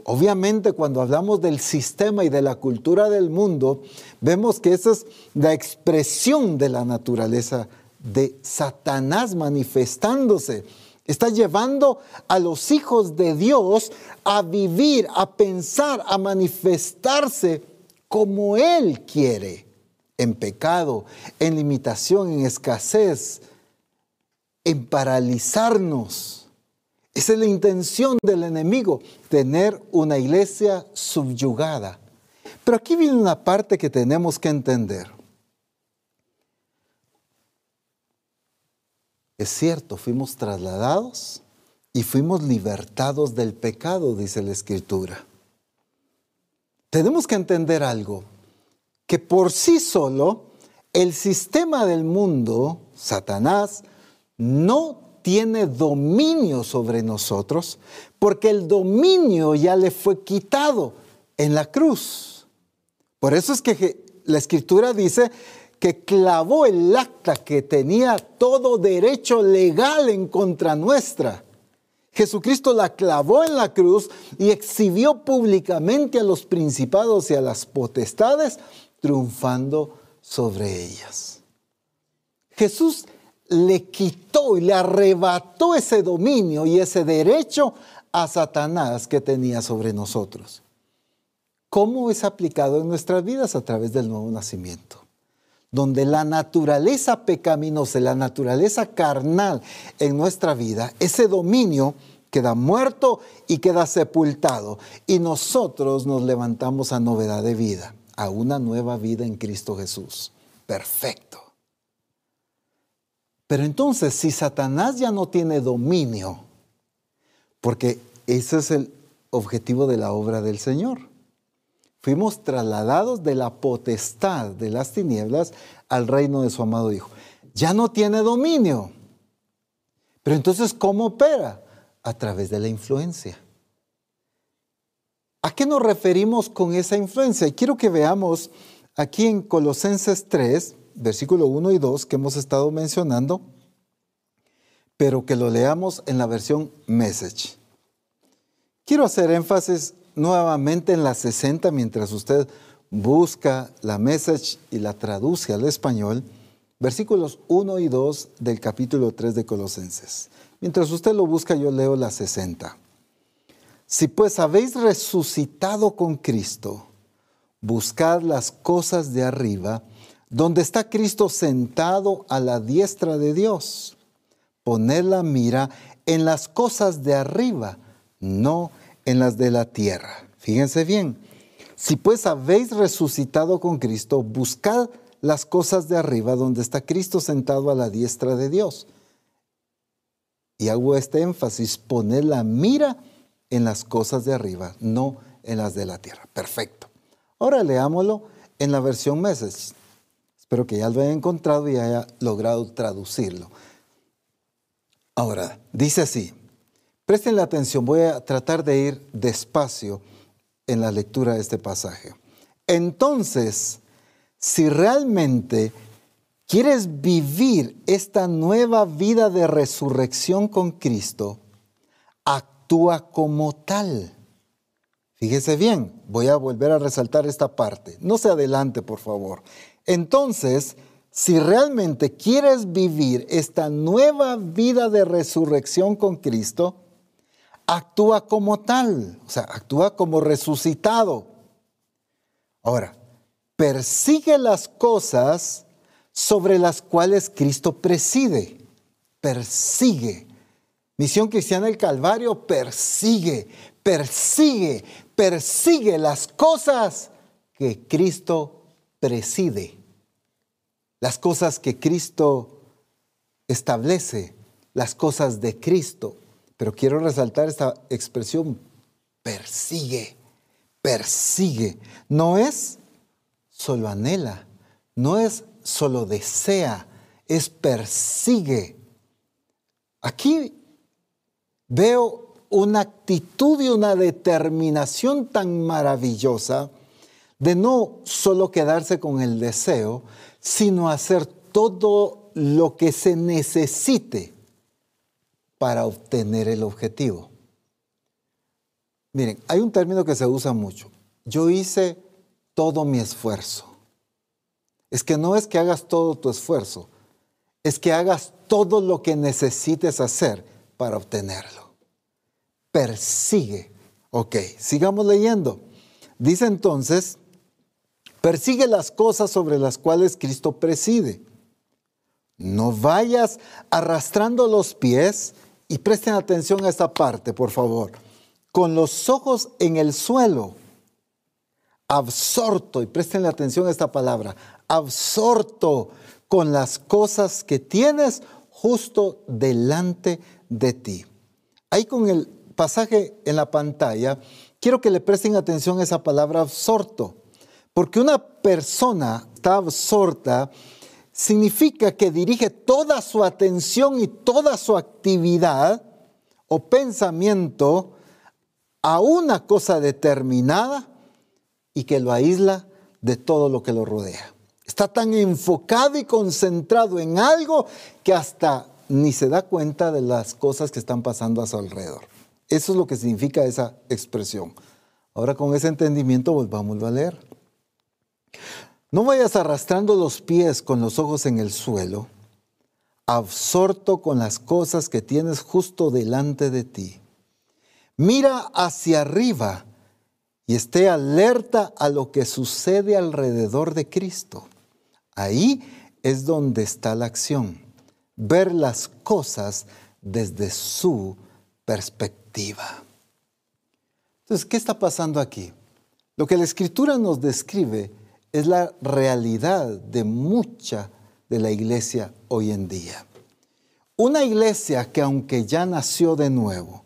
Obviamente cuando hablamos del sistema y de la cultura del mundo, vemos que esa es la expresión de la naturaleza de Satanás manifestándose. Está llevando a los hijos de Dios a vivir, a pensar, a manifestarse como Él quiere en pecado, en limitación, en escasez, en paralizarnos. Esa es la intención del enemigo, tener una iglesia subyugada. Pero aquí viene una parte que tenemos que entender. Es cierto, fuimos trasladados y fuimos libertados del pecado, dice la Escritura. Tenemos que entender algo que por sí solo el sistema del mundo, Satanás, no tiene dominio sobre nosotros porque el dominio ya le fue quitado en la cruz. Por eso es que la escritura dice que clavó el acta que tenía todo derecho legal en contra nuestra. Jesucristo la clavó en la cruz y exhibió públicamente a los principados y a las potestades triunfando sobre ellas. Jesús le quitó y le arrebató ese dominio y ese derecho a Satanás que tenía sobre nosotros. ¿Cómo es aplicado en nuestras vidas? A través del nuevo nacimiento, donde la naturaleza pecaminosa, la naturaleza carnal en nuestra vida, ese dominio queda muerto y queda sepultado, y nosotros nos levantamos a novedad de vida a una nueva vida en Cristo Jesús. Perfecto. Pero entonces, si Satanás ya no tiene dominio, porque ese es el objetivo de la obra del Señor, fuimos trasladados de la potestad de las tinieblas al reino de su amado Hijo. Ya no tiene dominio. Pero entonces, ¿cómo opera? A través de la influencia. ¿A qué nos referimos con esa influencia? Y quiero que veamos aquí en Colosenses 3, versículo 1 y 2, que hemos estado mencionando, pero que lo leamos en la versión Message. Quiero hacer énfasis nuevamente en la 60 mientras usted busca la Message y la traduce al español, versículos 1 y 2 del capítulo 3 de Colosenses. Mientras usted lo busca, yo leo la 60. Si pues habéis resucitado con Cristo, buscad las cosas de arriba, donde está Cristo sentado a la diestra de Dios. Poned la mira en las cosas de arriba, no en las de la tierra. Fíjense bien, si pues habéis resucitado con Cristo, buscad las cosas de arriba, donde está Cristo sentado a la diestra de Dios. Y hago este énfasis, poned la mira en las cosas de arriba, no en las de la tierra. Perfecto. Ahora leámoslo en la versión Meses. Espero que ya lo haya encontrado y haya logrado traducirlo. Ahora, dice así, presten la atención, voy a tratar de ir despacio en la lectura de este pasaje. Entonces, si realmente quieres vivir esta nueva vida de resurrección con Cristo, actúa como tal. Fíjese bien, voy a volver a resaltar esta parte. No se adelante, por favor. Entonces, si realmente quieres vivir esta nueva vida de resurrección con Cristo, actúa como tal, o sea, actúa como resucitado. Ahora, persigue las cosas sobre las cuales Cristo preside. Persigue. Misión Cristiana del Calvario persigue, persigue, persigue las cosas que Cristo preside, las cosas que Cristo establece, las cosas de Cristo. Pero quiero resaltar esta expresión, persigue, persigue. No es solo anhela, no es solo desea, es persigue. Aquí veo una actitud y una determinación tan maravillosa de no solo quedarse con el deseo, sino hacer todo lo que se necesite para obtener el objetivo. Miren, hay un término que se usa mucho. Yo hice todo mi esfuerzo. Es que no es que hagas todo tu esfuerzo, es que hagas todo lo que necesites hacer para obtenerlo persigue. Ok, sigamos leyendo. Dice entonces, persigue las cosas sobre las cuales Cristo preside. No vayas arrastrando los pies y presten atención a esta parte, por favor. Con los ojos en el suelo, absorto, y presten atención a esta palabra, absorto con las cosas que tienes justo delante de ti. Ahí con el pasaje en la pantalla, quiero que le presten atención a esa palabra absorto, porque una persona está absorta significa que dirige toda su atención y toda su actividad o pensamiento a una cosa determinada y que lo aísla de todo lo que lo rodea. Está tan enfocado y concentrado en algo que hasta ni se da cuenta de las cosas que están pasando a su alrededor. Eso es lo que significa esa expresión. Ahora con ese entendimiento volvámoslo a leer. No vayas arrastrando los pies con los ojos en el suelo, absorto con las cosas que tienes justo delante de ti. Mira hacia arriba y esté alerta a lo que sucede alrededor de Cristo. Ahí es donde está la acción, ver las cosas desde su perspectiva. Entonces, ¿qué está pasando aquí? Lo que la escritura nos describe es la realidad de mucha de la iglesia hoy en día. Una iglesia que aunque ya nació de nuevo,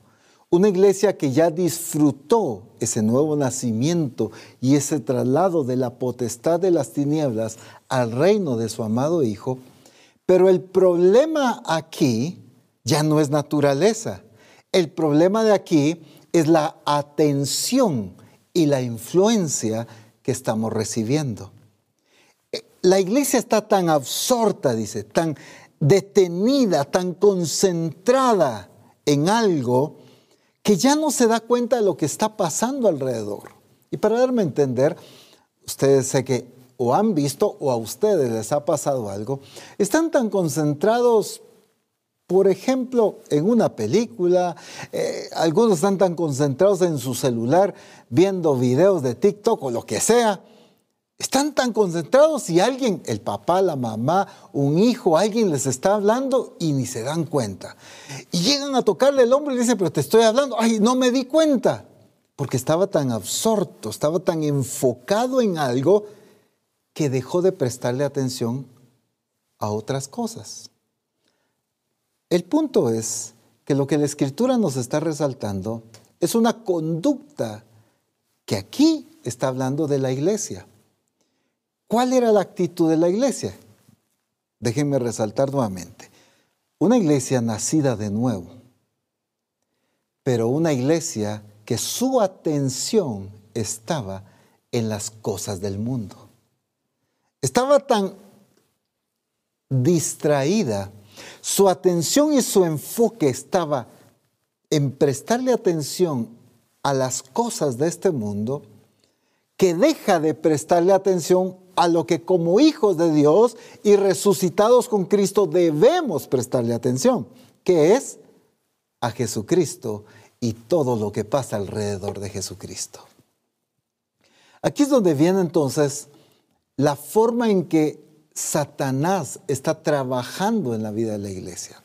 una iglesia que ya disfrutó ese nuevo nacimiento y ese traslado de la potestad de las tinieblas al reino de su amado Hijo, pero el problema aquí ya no es naturaleza. El problema de aquí es la atención y la influencia que estamos recibiendo. Eh, la iglesia está tan absorta, dice, tan detenida, tan concentrada en algo que ya no se da cuenta de lo que está pasando alrededor. Y para darme a entender, ustedes sé que o han visto o a ustedes les ha pasado algo, están tan concentrados, por ejemplo, en una película, eh, algunos están tan concentrados en su celular viendo videos de TikTok o lo que sea, están tan concentrados y alguien, el papá, la mamá, un hijo, alguien les está hablando y ni se dan cuenta. Y llegan a tocarle el hombro y dicen, pero te estoy hablando, ay, no me di cuenta. Porque estaba tan absorto, estaba tan enfocado en algo que dejó de prestarle atención a otras cosas. El punto es que lo que la escritura nos está resaltando es una conducta que aquí está hablando de la iglesia. ¿Cuál era la actitud de la iglesia? Déjenme resaltar nuevamente. Una iglesia nacida de nuevo, pero una iglesia que su atención estaba en las cosas del mundo. Estaba tan distraída, su atención y su enfoque estaba en prestarle atención a las cosas de este mundo, que deja de prestarle atención a lo que como hijos de Dios y resucitados con Cristo debemos prestarle atención, que es a Jesucristo y todo lo que pasa alrededor de Jesucristo. Aquí es donde viene entonces la forma en que Satanás está trabajando en la vida de la iglesia.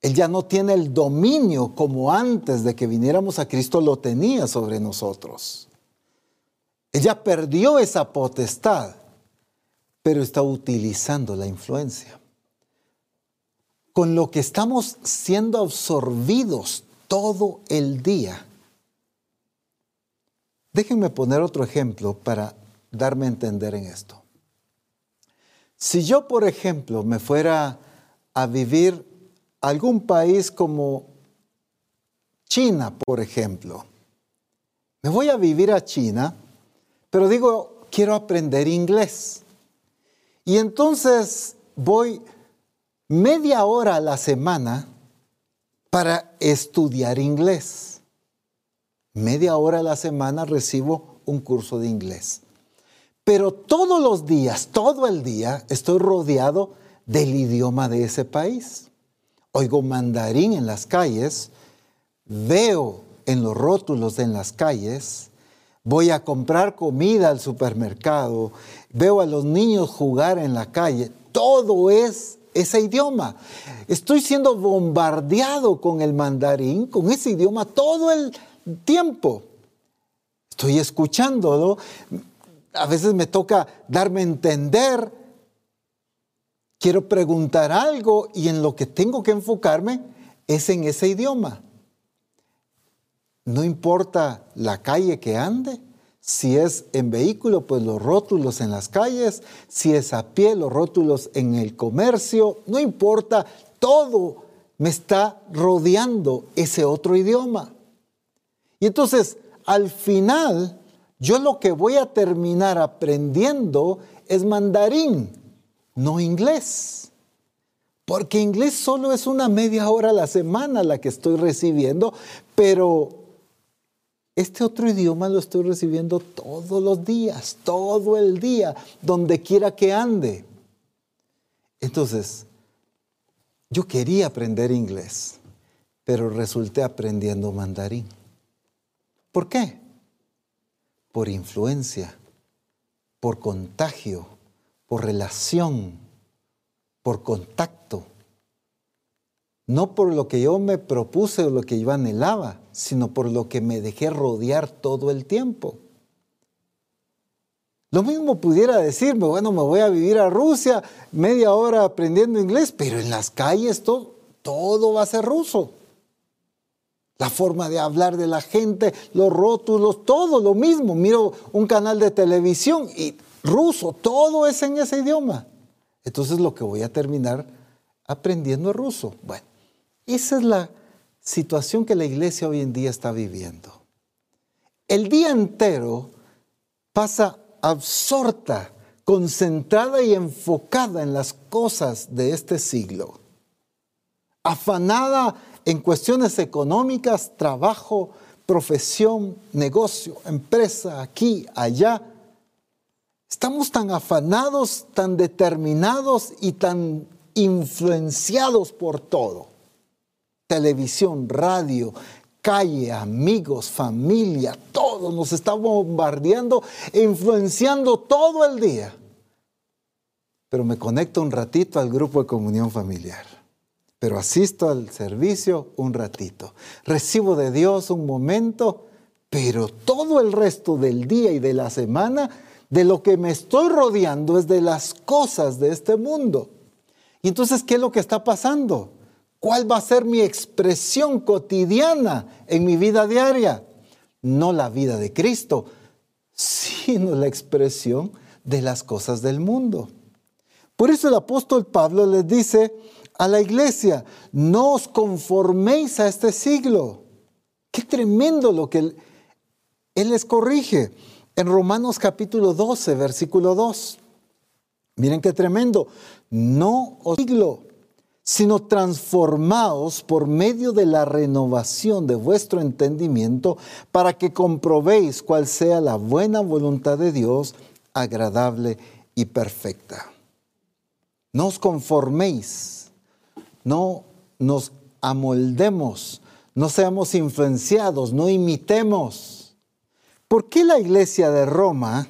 Él ya no tiene el dominio como antes de que viniéramos a Cristo lo tenía sobre nosotros. Ella perdió esa potestad, pero está utilizando la influencia. Con lo que estamos siendo absorbidos todo el día. Déjenme poner otro ejemplo para darme a entender en esto. Si yo, por ejemplo, me fuera a vivir a algún país como China, por ejemplo, me voy a vivir a China pero digo, quiero aprender inglés. Y entonces voy media hora a la semana para estudiar inglés. Media hora a la semana recibo un curso de inglés. Pero todos los días, todo el día, estoy rodeado del idioma de ese país. Oigo mandarín en las calles, veo en los rótulos en las calles, voy a comprar comida al supermercado, veo a los niños jugar en la calle, todo es ese idioma. Estoy siendo bombardeado con el mandarín, con ese idioma todo el tiempo. Estoy escuchándolo. A veces me toca darme a entender. Quiero preguntar algo y en lo que tengo que enfocarme es en ese idioma. No importa la calle que ande, si es en vehículo, pues los rótulos en las calles, si es a pie, los rótulos en el comercio, no importa, todo me está rodeando ese otro idioma. Y entonces, al final, yo lo que voy a terminar aprendiendo es mandarín, no inglés. Porque inglés solo es una media hora a la semana la que estoy recibiendo, pero este otro idioma lo estoy recibiendo todos los días, todo el día, donde quiera que ande. Entonces, yo quería aprender inglés, pero resulté aprendiendo mandarín. ¿Por qué? Por influencia, por contagio, por relación, por contacto no por lo que yo me propuse o lo que yo anhelaba, sino por lo que me dejé rodear todo el tiempo. Lo mismo pudiera decirme, bueno, me voy a vivir a Rusia, media hora aprendiendo inglés, pero en las calles todo, todo va a ser ruso. La forma de hablar de la gente, los rótulos, todo lo mismo. Miro un canal de televisión y ruso, todo es en ese idioma. Entonces lo que voy a terminar aprendiendo ruso. Bueno, esa es la situación que la iglesia hoy en día está viviendo. El día entero pasa absorta, concentrada y enfocada en las cosas de este siglo, afanada en cuestiones económicas, trabajo, profesión, negocio, empresa, aquí, allá. Estamos tan afanados, tan determinados y tan influenciados por todo. Televisión, radio, calle, amigos, familia, todo nos está bombardeando e influenciando todo el día. Pero me conecto un ratito al grupo de comunión familiar pero asisto al servicio un ratito. Recibo de Dios un momento, pero todo el resto del día y de la semana, de lo que me estoy rodeando es de las cosas de este mundo. Y entonces, ¿qué es lo que está pasando? ¿Cuál va a ser mi expresión cotidiana en mi vida diaria? No la vida de Cristo, sino la expresión de las cosas del mundo. Por eso el apóstol Pablo les dice, a la iglesia, no os conforméis a este siglo. Qué tremendo lo que él, les corrige. En Romanos capítulo 12, versículo 2. Miren qué tremendo. No os siglo, sino transformaos por medio de la renovación de vuestro entendimiento para que comprobéis cuál sea la buena voluntad de Dios, agradable y perfecta. No os conforméis no nos amoldemos, no seamos influenciados, no imitemos. ¿Por qué la iglesia de Roma,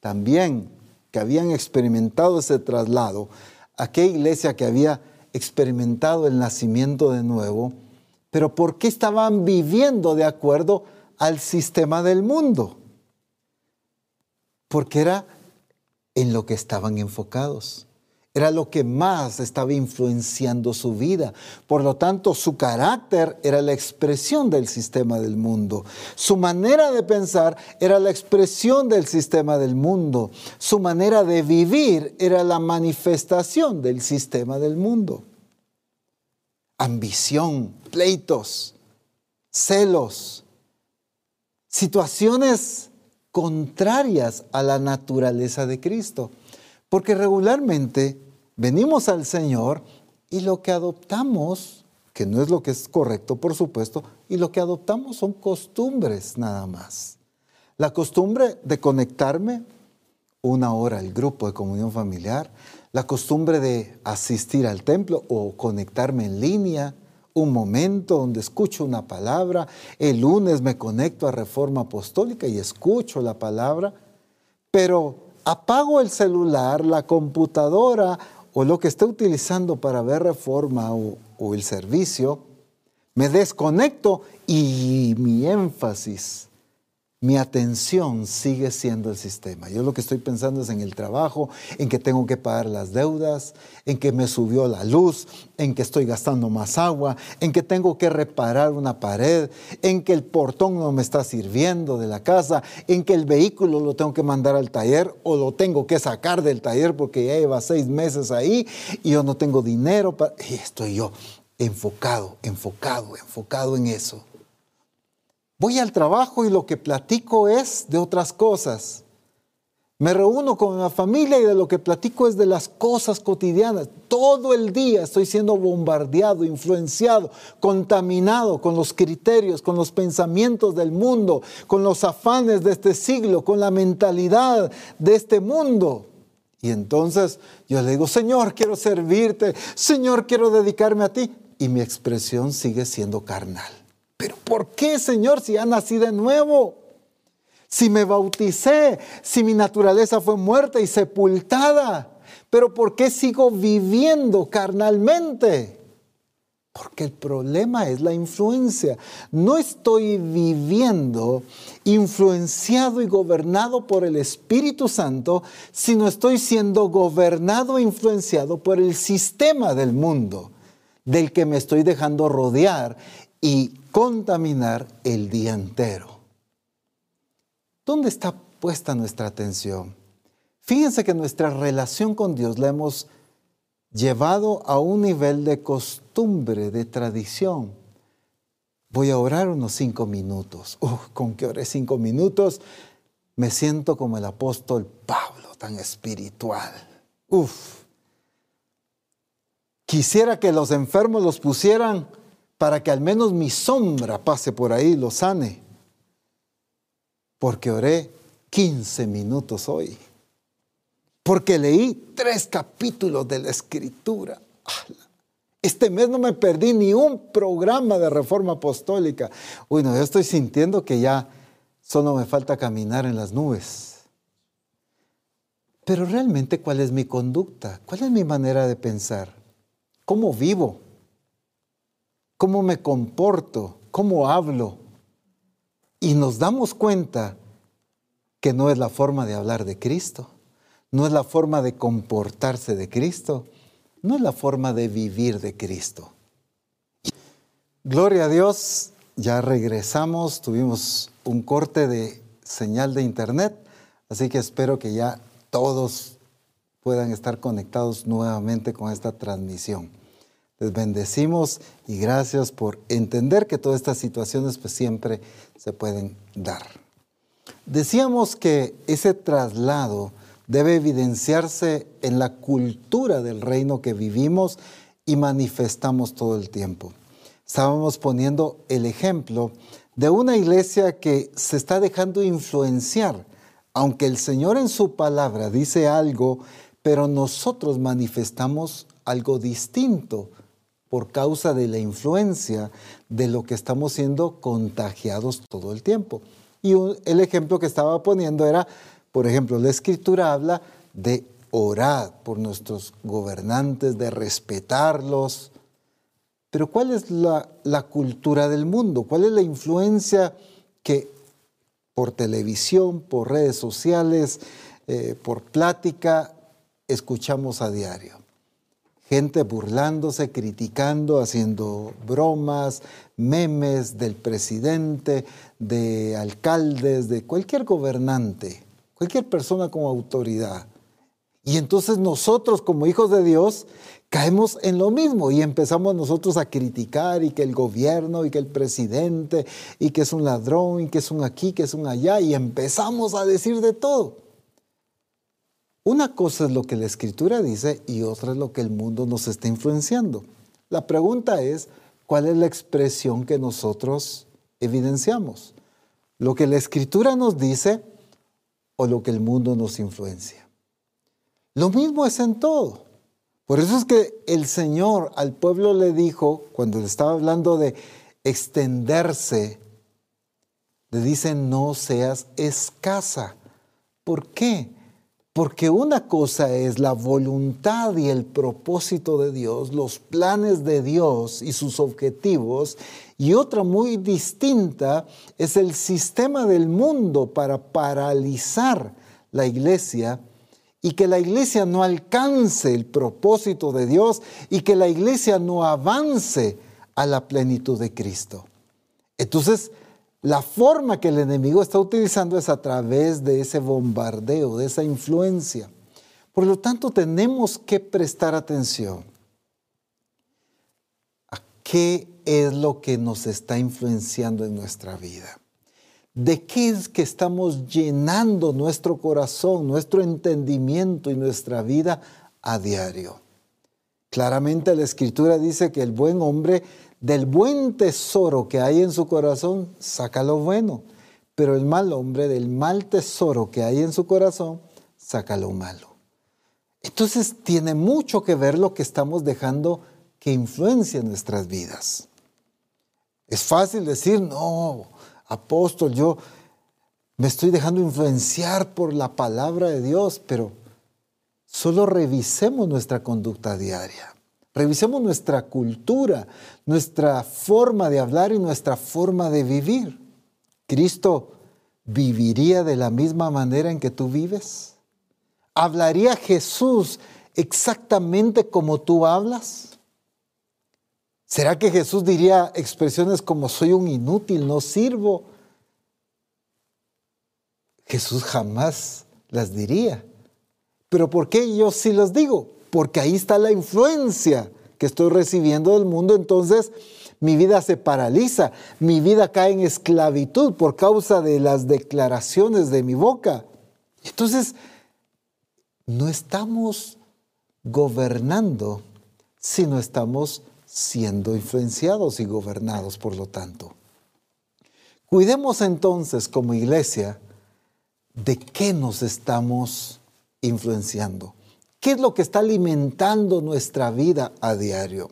también que habían experimentado ese traslado, aquella iglesia que había experimentado el nacimiento de nuevo, pero por qué estaban viviendo de acuerdo al sistema del mundo? Porque era en lo que estaban enfocados. Era lo que más estaba influenciando su vida. Por lo tanto, su carácter era la expresión del sistema del mundo. Su manera de pensar era la expresión del sistema del mundo. Su manera de vivir era la manifestación del sistema del mundo. Ambición, pleitos, celos, situaciones contrarias a la naturaleza de Cristo. Porque regularmente venimos al Señor y lo que adoptamos, que no es lo que es correcto, por supuesto, y lo que adoptamos son costumbres nada más. La costumbre de conectarme una hora al grupo de comunión familiar, la costumbre de asistir al templo o conectarme en línea, un momento donde escucho una palabra, el lunes me conecto a Reforma Apostólica y escucho la palabra, pero apago el celular, la computadora o lo que esté utilizando para ver reforma o, o el servicio, me desconecto y mi énfasis mi atención sigue siendo el sistema. Yo lo que estoy pensando es en el trabajo, en que tengo que pagar las deudas, en que me subió la luz, en que estoy gastando más agua, en que tengo que reparar una pared, en que el portón no me está sirviendo de la casa, en que el vehículo lo tengo que mandar al taller o lo tengo que sacar del taller porque ya lleva seis meses ahí y yo no tengo dinero. Para... Y estoy yo enfocado, enfocado, enfocado en eso. Voy al trabajo y lo que platico es de otras cosas. Me reúno con la familia y de lo que platico es de las cosas cotidianas. Todo el día estoy siendo bombardeado, influenciado, contaminado con los criterios, con los pensamientos del mundo, con los afanes de este siglo, con la mentalidad de este mundo. Y entonces yo le digo, Señor, quiero servirte, Señor, quiero dedicarme a ti. Y mi expresión sigue siendo carnal. Pero ¿por qué, Señor, si ya nací de nuevo? Si me bauticé, si mi naturaleza fue muerta y sepultada. Pero ¿por qué sigo viviendo carnalmente? Porque el problema es la influencia. No estoy viviendo influenciado y gobernado por el Espíritu Santo, sino estoy siendo gobernado e influenciado por el sistema del mundo, del que me estoy dejando rodear y contaminar el día entero. ¿Dónde está puesta nuestra atención? Fíjense que nuestra relación con Dios la hemos llevado a un nivel de costumbre, de tradición. Voy a orar unos cinco minutos. con que oré cinco minutos, me siento como el apóstol Pablo, tan espiritual. Uf. Quisiera que los enfermos los pusieran para que al menos mi sombra pase por ahí y los sane. Porque oré 15 minutos hoy. Porque leí tres capítulos de la escritura. Este mes no me perdí ni un programa de reforma apostólica. Bueno, yo estoy sintiendo que ya solo me falta caminar en las nubes. Pero realmente, ¿cuál es mi conducta? ¿Cuál es mi manera de pensar? ¿Cómo vivo? ¿Cómo me comporto? ¿Cómo hablo? Y nos damos cuenta que no es la forma de hablar de Cristo, no es la forma de comportarse de Cristo, no es la forma de vivir de Cristo. Gloria a Dios, ya regresamos, tuvimos un corte de señal de internet, así que espero que ya todos puedan estar conectados nuevamente con esta transmisión. Les bendecimos y gracias por entender que todas estas situaciones pues siempre se pueden dar. Decíamos que ese traslado debe evidenciarse en la cultura del reino que vivimos y manifestamos todo el tiempo. Estábamos poniendo el ejemplo de una iglesia que se está dejando influenciar, aunque el Señor en su palabra dice algo, pero nosotros manifestamos algo distinto por causa de la influencia de lo que estamos siendo contagiados todo el tiempo. Y el ejemplo que estaba poniendo era, por ejemplo, la escritura habla de orar por nuestros gobernantes, de respetarlos. Pero ¿cuál es la, cultura del mundo? ¿Cuál es la influencia que por televisión, por redes sociales, eh, por plática, escuchamos a diario? Gente burlándose, criticando, haciendo bromas, memes del presidente, de alcaldes, de cualquier gobernante, cualquier persona con autoridad. Y entonces nosotros como hijos de Dios caemos en lo mismo y empezamos nosotros a criticar y que el gobierno y que el presidente y que es un ladrón y que es un aquí, que es un allá y empezamos a decir de todo. Una cosa es lo que la escritura dice y otra es lo que el mundo nos está influenciando. La pregunta es, ¿cuál es la expresión que nosotros evidenciamos? ¿Lo que la escritura nos dice o lo que el mundo nos influencia? Lo mismo es en todo. Por eso es que el Señor al pueblo le dijo, cuando le estaba hablando de extenderse, le dice, no seas escasa. ¿Por qué? Porque una cosa es la voluntad y el propósito de Dios, los planes de Dios y sus objetivos, y otra muy distinta es el sistema del mundo para paralizar la iglesia y que la iglesia no alcance el propósito de Dios y que la iglesia no avance a la plenitud de Cristo. Entonces, la forma que el enemigo está utilizando es a través de ese bombardeo, de esa influencia. Por lo tanto, tenemos que prestar atención a qué es lo que nos está influenciando en nuestra vida. ¿De qué es que estamos llenando nuestro corazón, nuestro entendimiento y nuestra vida a diario? Claramente la escritura dice que el buen hombre del buen tesoro que hay en su corazón, saca lo bueno. Pero el mal hombre, del mal tesoro que hay en su corazón, saca lo malo. Entonces tiene mucho que ver lo que estamos dejando que influencia nuestras vidas. Es fácil decir, no, apóstol, yo me estoy dejando influenciar por la palabra de Dios, pero solo revisemos nuestra conducta diaria. Revisemos nuestra cultura, nuestra forma de hablar y nuestra forma de vivir. ¿Cristo viviría de la misma manera en que tú vives? ¿Hablaría Jesús exactamente como tú hablas? ¿Será que Jesús diría expresiones como soy un inútil, no sirvo? Jesús jamás las diría. ¿Pero por qué yo sí las digo? Porque ahí está la influencia que estoy recibiendo del mundo, entonces mi vida se paraliza, mi vida cae en esclavitud por causa de las declaraciones de mi boca. Entonces, no estamos gobernando, sino estamos siendo influenciados y gobernados, por lo tanto. Cuidemos entonces como iglesia de qué nos estamos influenciando. ¿Qué es lo que está alimentando nuestra vida a diario?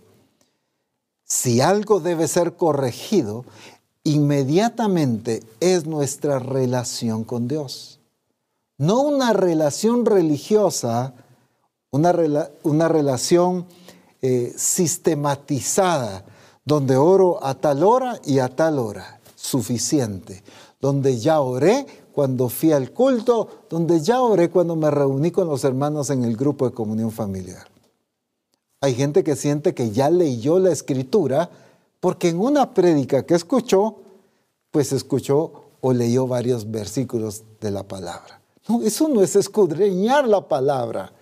Si algo debe ser corregido, inmediatamente es nuestra relación con Dios. No una relación religiosa, una, relación eh, sistematizada, donde oro a tal hora y a tal hora, suficiente. Donde ya oré cuando fui al culto, donde ya oré cuando me reuní con los hermanos en el grupo de comunión familiar. Hay gente que siente que ya leyó la escritura porque en una prédica que escuchó, pues escuchó o leyó varios versículos de la palabra. No, eso no es escudriñar la palabra.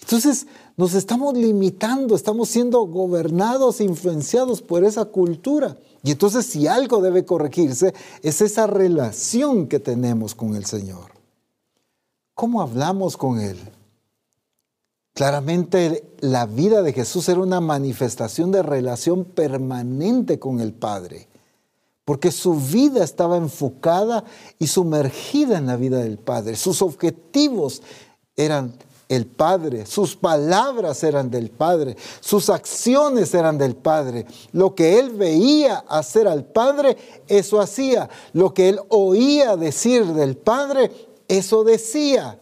Entonces nos estamos limitando, estamos siendo gobernados, influenciados por esa cultura. Y entonces si algo debe corregirse es esa relación que tenemos con el Señor. ¿Cómo hablamos con Él? Claramente la vida de Jesús era una manifestación de relación permanente con el Padre, porque su vida estaba enfocada y sumergida en la vida del Padre. Sus objetivos eran el Padre, sus palabras eran del Padre, sus acciones eran del Padre. Lo que él veía hacer al Padre, eso hacía. Lo que él oía decir del Padre, eso decía.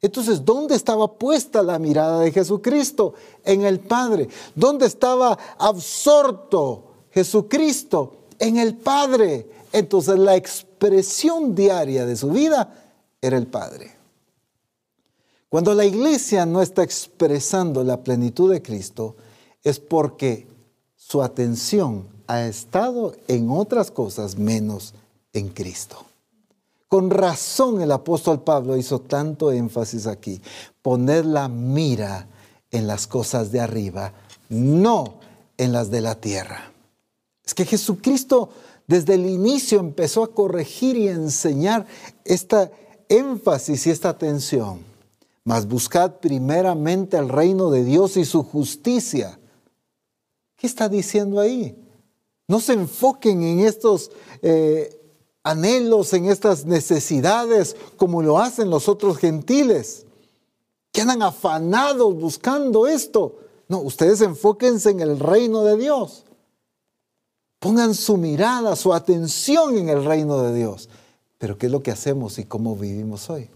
Entonces, ¿dónde estaba puesta la mirada de Jesucristo? En el Padre. ¿Dónde estaba absorto Jesucristo? En el Padre. Entonces, la expresión diaria de su vida era el Padre. Cuando la iglesia no está expresando la plenitud de Cristo, es porque su atención ha estado en otras cosas menos en Cristo. Con razón el apóstol Pablo hizo tanto énfasis aquí, poner la mira en las cosas de arriba, no en las de la tierra. Es que Jesucristo desde el inicio empezó a corregir y enseñar esta énfasis y esta atención mas buscad primeramente el reino de Dios y su justicia. ¿Qué está diciendo ahí? No se enfoquen en estos eh, anhelos, en estas necesidades como lo hacen los otros gentiles, que andan afanados buscando esto. No, ustedes enfóquense en el reino de Dios. Pongan su mirada, su atención en el reino de Dios. Pero ¿qué es lo que hacemos y cómo vivimos hoy?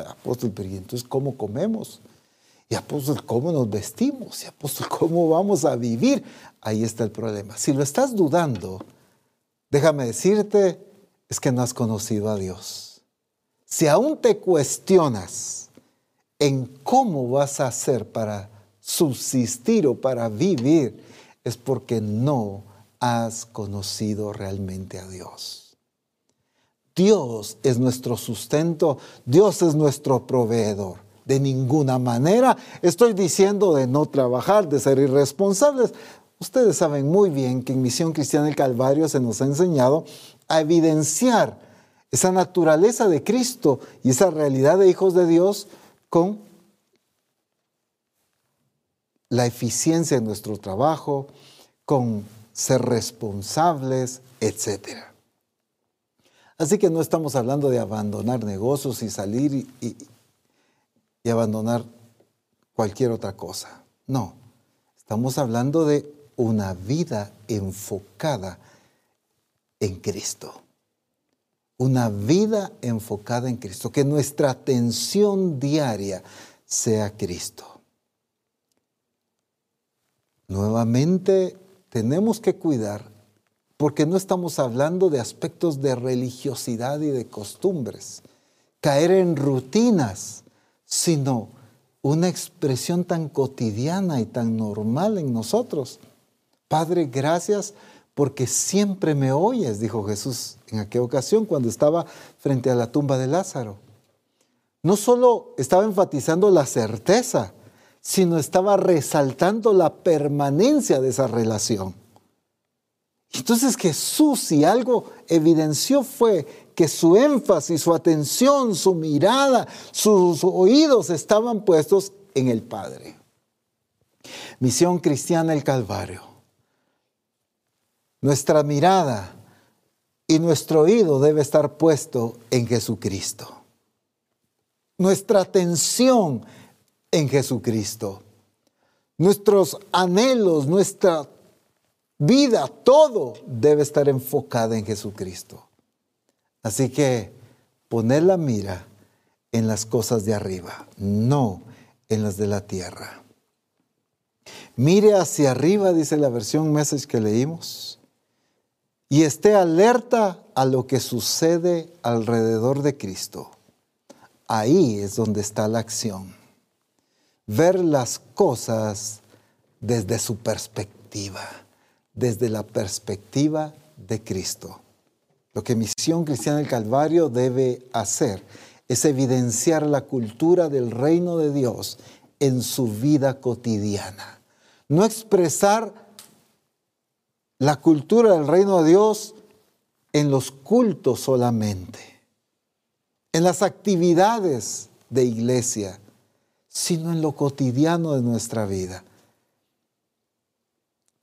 Apóstol, pero ¿y entonces cómo comemos? Y apóstol, ¿cómo nos vestimos? Y apóstol, ¿cómo vamos a vivir? Ahí está el problema. Si lo estás dudando, déjame decirte, es que no has conocido a Dios. Si aún te cuestionas en cómo vas a hacer para subsistir o para vivir, es porque no has conocido realmente a Dios. Dios es nuestro sustento, Dios es nuestro proveedor. De ninguna manera estoy diciendo de no trabajar, de ser irresponsables. Ustedes saben muy bien que en Misión Cristiana del Calvario se nos ha enseñado a evidenciar esa naturaleza de Cristo y esa realidad de hijos de Dios con la eficiencia de nuestro trabajo, con ser responsables, etcétera. Así que no estamos hablando de abandonar negocios y salir y, abandonar cualquier otra cosa. No, estamos hablando de una vida enfocada en Cristo. Una vida enfocada en Cristo. Que nuestra atención diaria sea Cristo. Nuevamente tenemos que cuidar porque no estamos hablando de aspectos de religiosidad y de costumbres, caer en rutinas, sino una expresión tan cotidiana y tan normal en nosotros. Padre, gracias porque siempre me oyes, dijo Jesús en aquella ocasión cuando estaba frente a la tumba de Lázaro. No solo estaba enfatizando la certeza sino estaba resaltando la permanencia de esa relación. Entonces Jesús, si algo evidenció fue que su énfasis, su atención, su mirada, sus oídos estaban puestos en el Padre. Misión cristiana el Calvario. Nuestra mirada y nuestro oído debe estar puesto en Jesucristo. Nuestra atención en Jesucristo. Nuestros anhelos, nuestra vida, todo debe estar enfocada en Jesucristo. Así que poner la mira en las cosas de arriba, no en las de la tierra. Mire hacia arriba, dice la versión Message que leímos, y esté alerta a lo que sucede alrededor de Cristo. Ahí es donde está la acción. Ver las cosas desde su perspectiva, desde la perspectiva de Cristo. Lo que Misión Cristiana del Calvario debe hacer es evidenciar la cultura del reino de Dios en su vida cotidiana. No expresar la cultura del reino de Dios en los cultos solamente, en las actividades de iglesia, sino en lo cotidiano de nuestra vida.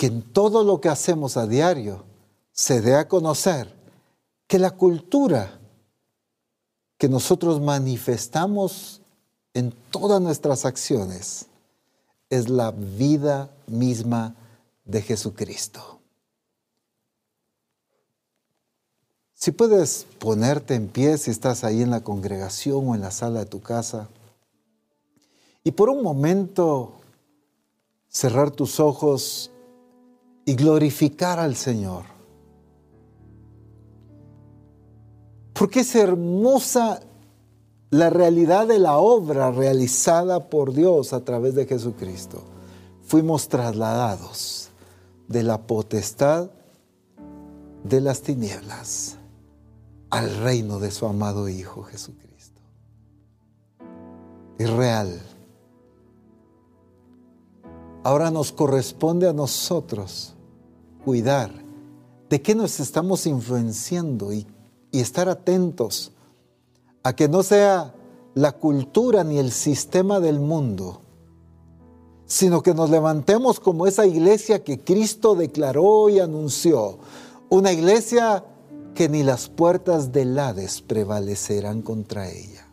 Que en todo lo que hacemos a diario se dé a conocer que la cultura que nosotros manifestamos en todas nuestras acciones es la vida misma de Jesucristo. Si puedes ponerte en pie si estás ahí en la congregación o en la sala de tu casa y por un momento cerrar tus ojos y glorificar al Señor. Porque es hermosa la realidad de la obra realizada por Dios a través de Jesucristo. Fuimos trasladados de la potestad de las tinieblas al reino de su amado Hijo Jesucristo. Es real. Ahora nos corresponde a nosotros cuidar de qué nos estamos influenciando y, estar atentos a que no sea la cultura ni el sistema del mundo, sino que nos levantemos como esa iglesia que Cristo declaró y anunció, una iglesia que ni las puertas del Hades prevalecerán contra ella.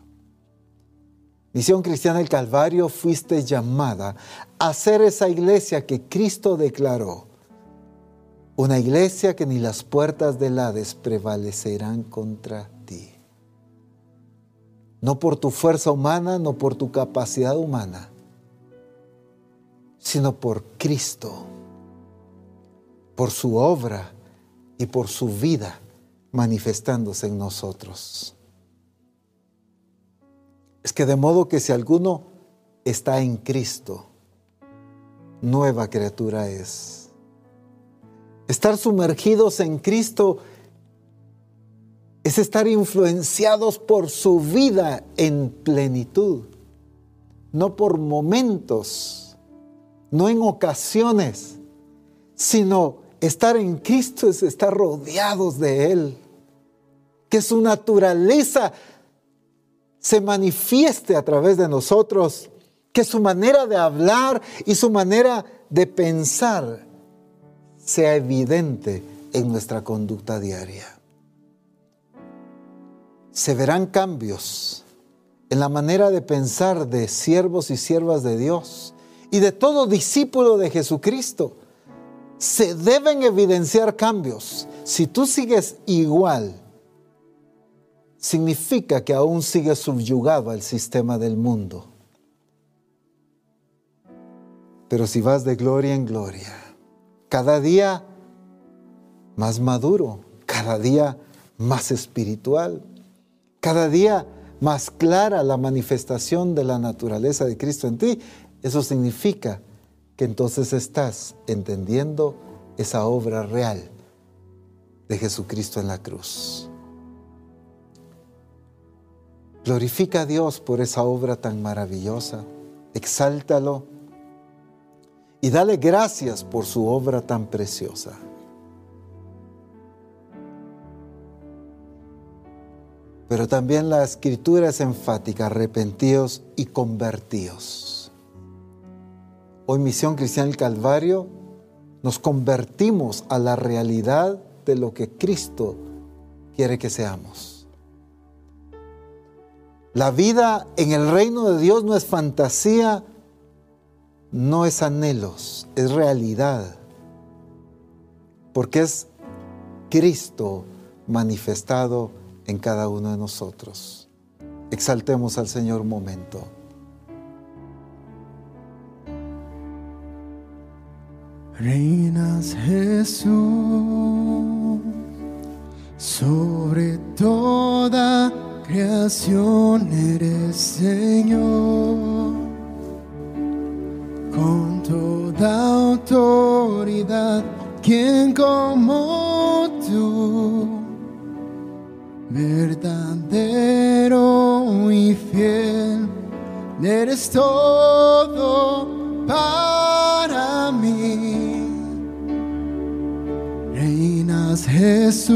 Misión Cristiana del Calvario fuiste llamada a ser esa iglesia que Cristo declaró, una iglesia que ni las puertas del Hades prevalecerán contra ti no por tu fuerza humana, no por tu capacidad humana, sino por Cristo, por su obra y por su vida manifestándose en nosotros. Es que de modo que si alguno está en Cristo, nueva criatura es. Estar sumergidos en Cristo es estar influenciados por su vida en plenitud, no por momentos, no en ocasiones, sino estar en Cristo es estar rodeados de Él, que su naturaleza se manifieste a través de nosotros, que su manera de hablar y su manera de pensar sea evidente en nuestra conducta diaria se verán cambios en la manera de pensar de siervos y siervas de Dios y de todo discípulo de Jesucristo. Se deben evidenciar cambios. Si tú sigues igual, significa que aún sigues subyugado al sistema del mundo. Pero si vas de gloria en gloria, cada día más maduro, cada día más espiritual, cada día más clara la manifestación de la naturaleza de Cristo en ti, eso significa que entonces estás entendiendo esa obra real de Jesucristo en la cruz. Glorifica a Dios por esa obra tan maravillosa, exáltalo, y dale gracias por su obra tan preciosa. Pero también la escritura es enfática, arrepentíos y convertíos. Hoy Misión Cristiana del Calvario nos convertimos a la realidad de lo que Cristo quiere que seamos. La vida en el reino de Dios no es fantasía, no es anhelos, es realidad. Porque es Cristo manifestado en cada uno de nosotros. Exaltemos al Señor momento. Reinas Jesús sobre toda creación eres Señor. Con toda autoridad, quien como tú verdadero y fiel, eres todo para mí. Reinas Jesús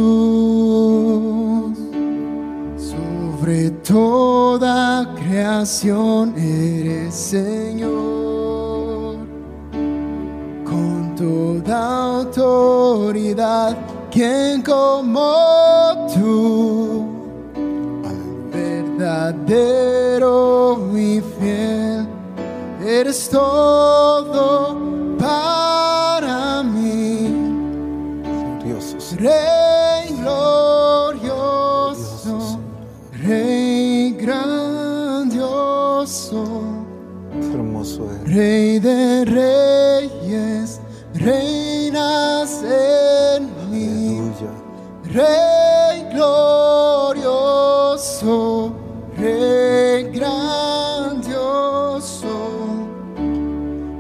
sobre toda creación, eres Señor. Toda autoridad, quien como tú, verdadero y fiel, eres todo para mí. Gloriosos. Rey glorioso, Rey grandioso, Hermoso. Rey de reyes, reinas en mí. Rey glorioso, Rey grandioso,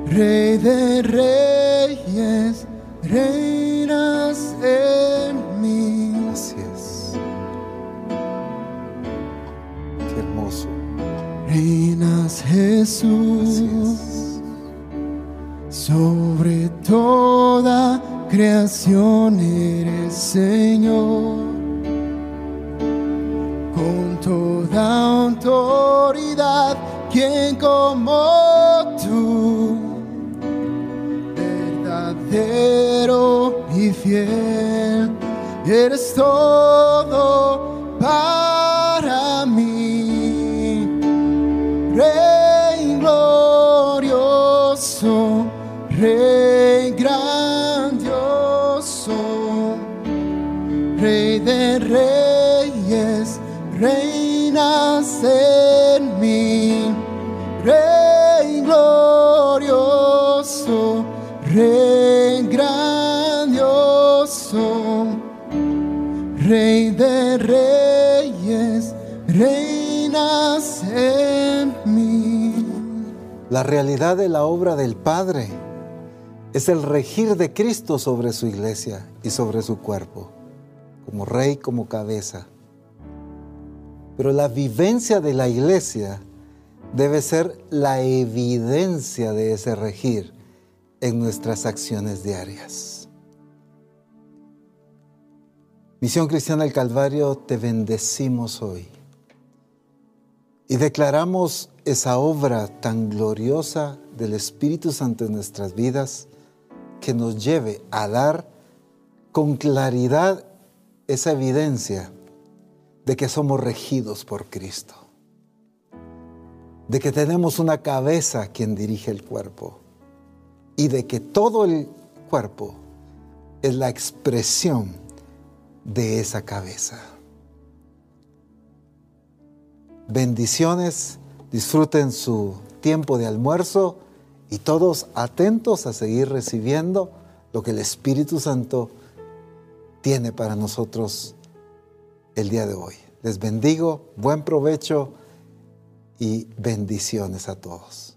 Rey de reyes, reinas en mí. Así es. Qué hermoso. Reinas Así Jesús es. sobre toda creación eres Señor. Con toda autoridad, quien como tú, verdadero y fiel, eres todo La realidad de la obra del Padre es el regir de Cristo sobre su iglesia y sobre su cuerpo, como rey, como cabeza. Pero la vivencia de la iglesia debe ser la evidencia de ese regir en nuestras acciones diarias. Misión Cristiana del Calvario, te bendecimos hoy y declaramos esa obra tan gloriosa del Espíritu Santo en nuestras vidas que nos lleve a dar con claridad esa evidencia de que somos regidos por Cristo, de que tenemos una cabeza quien dirige el cuerpo y de que todo el cuerpo es la expresión de esa cabeza. Bendiciones, disfruten su tiempo de almuerzo y todos atentos a seguir recibiendo lo que el Espíritu Santo tiene para nosotros el día de hoy. Les bendigo, buen provecho y bendiciones a todos.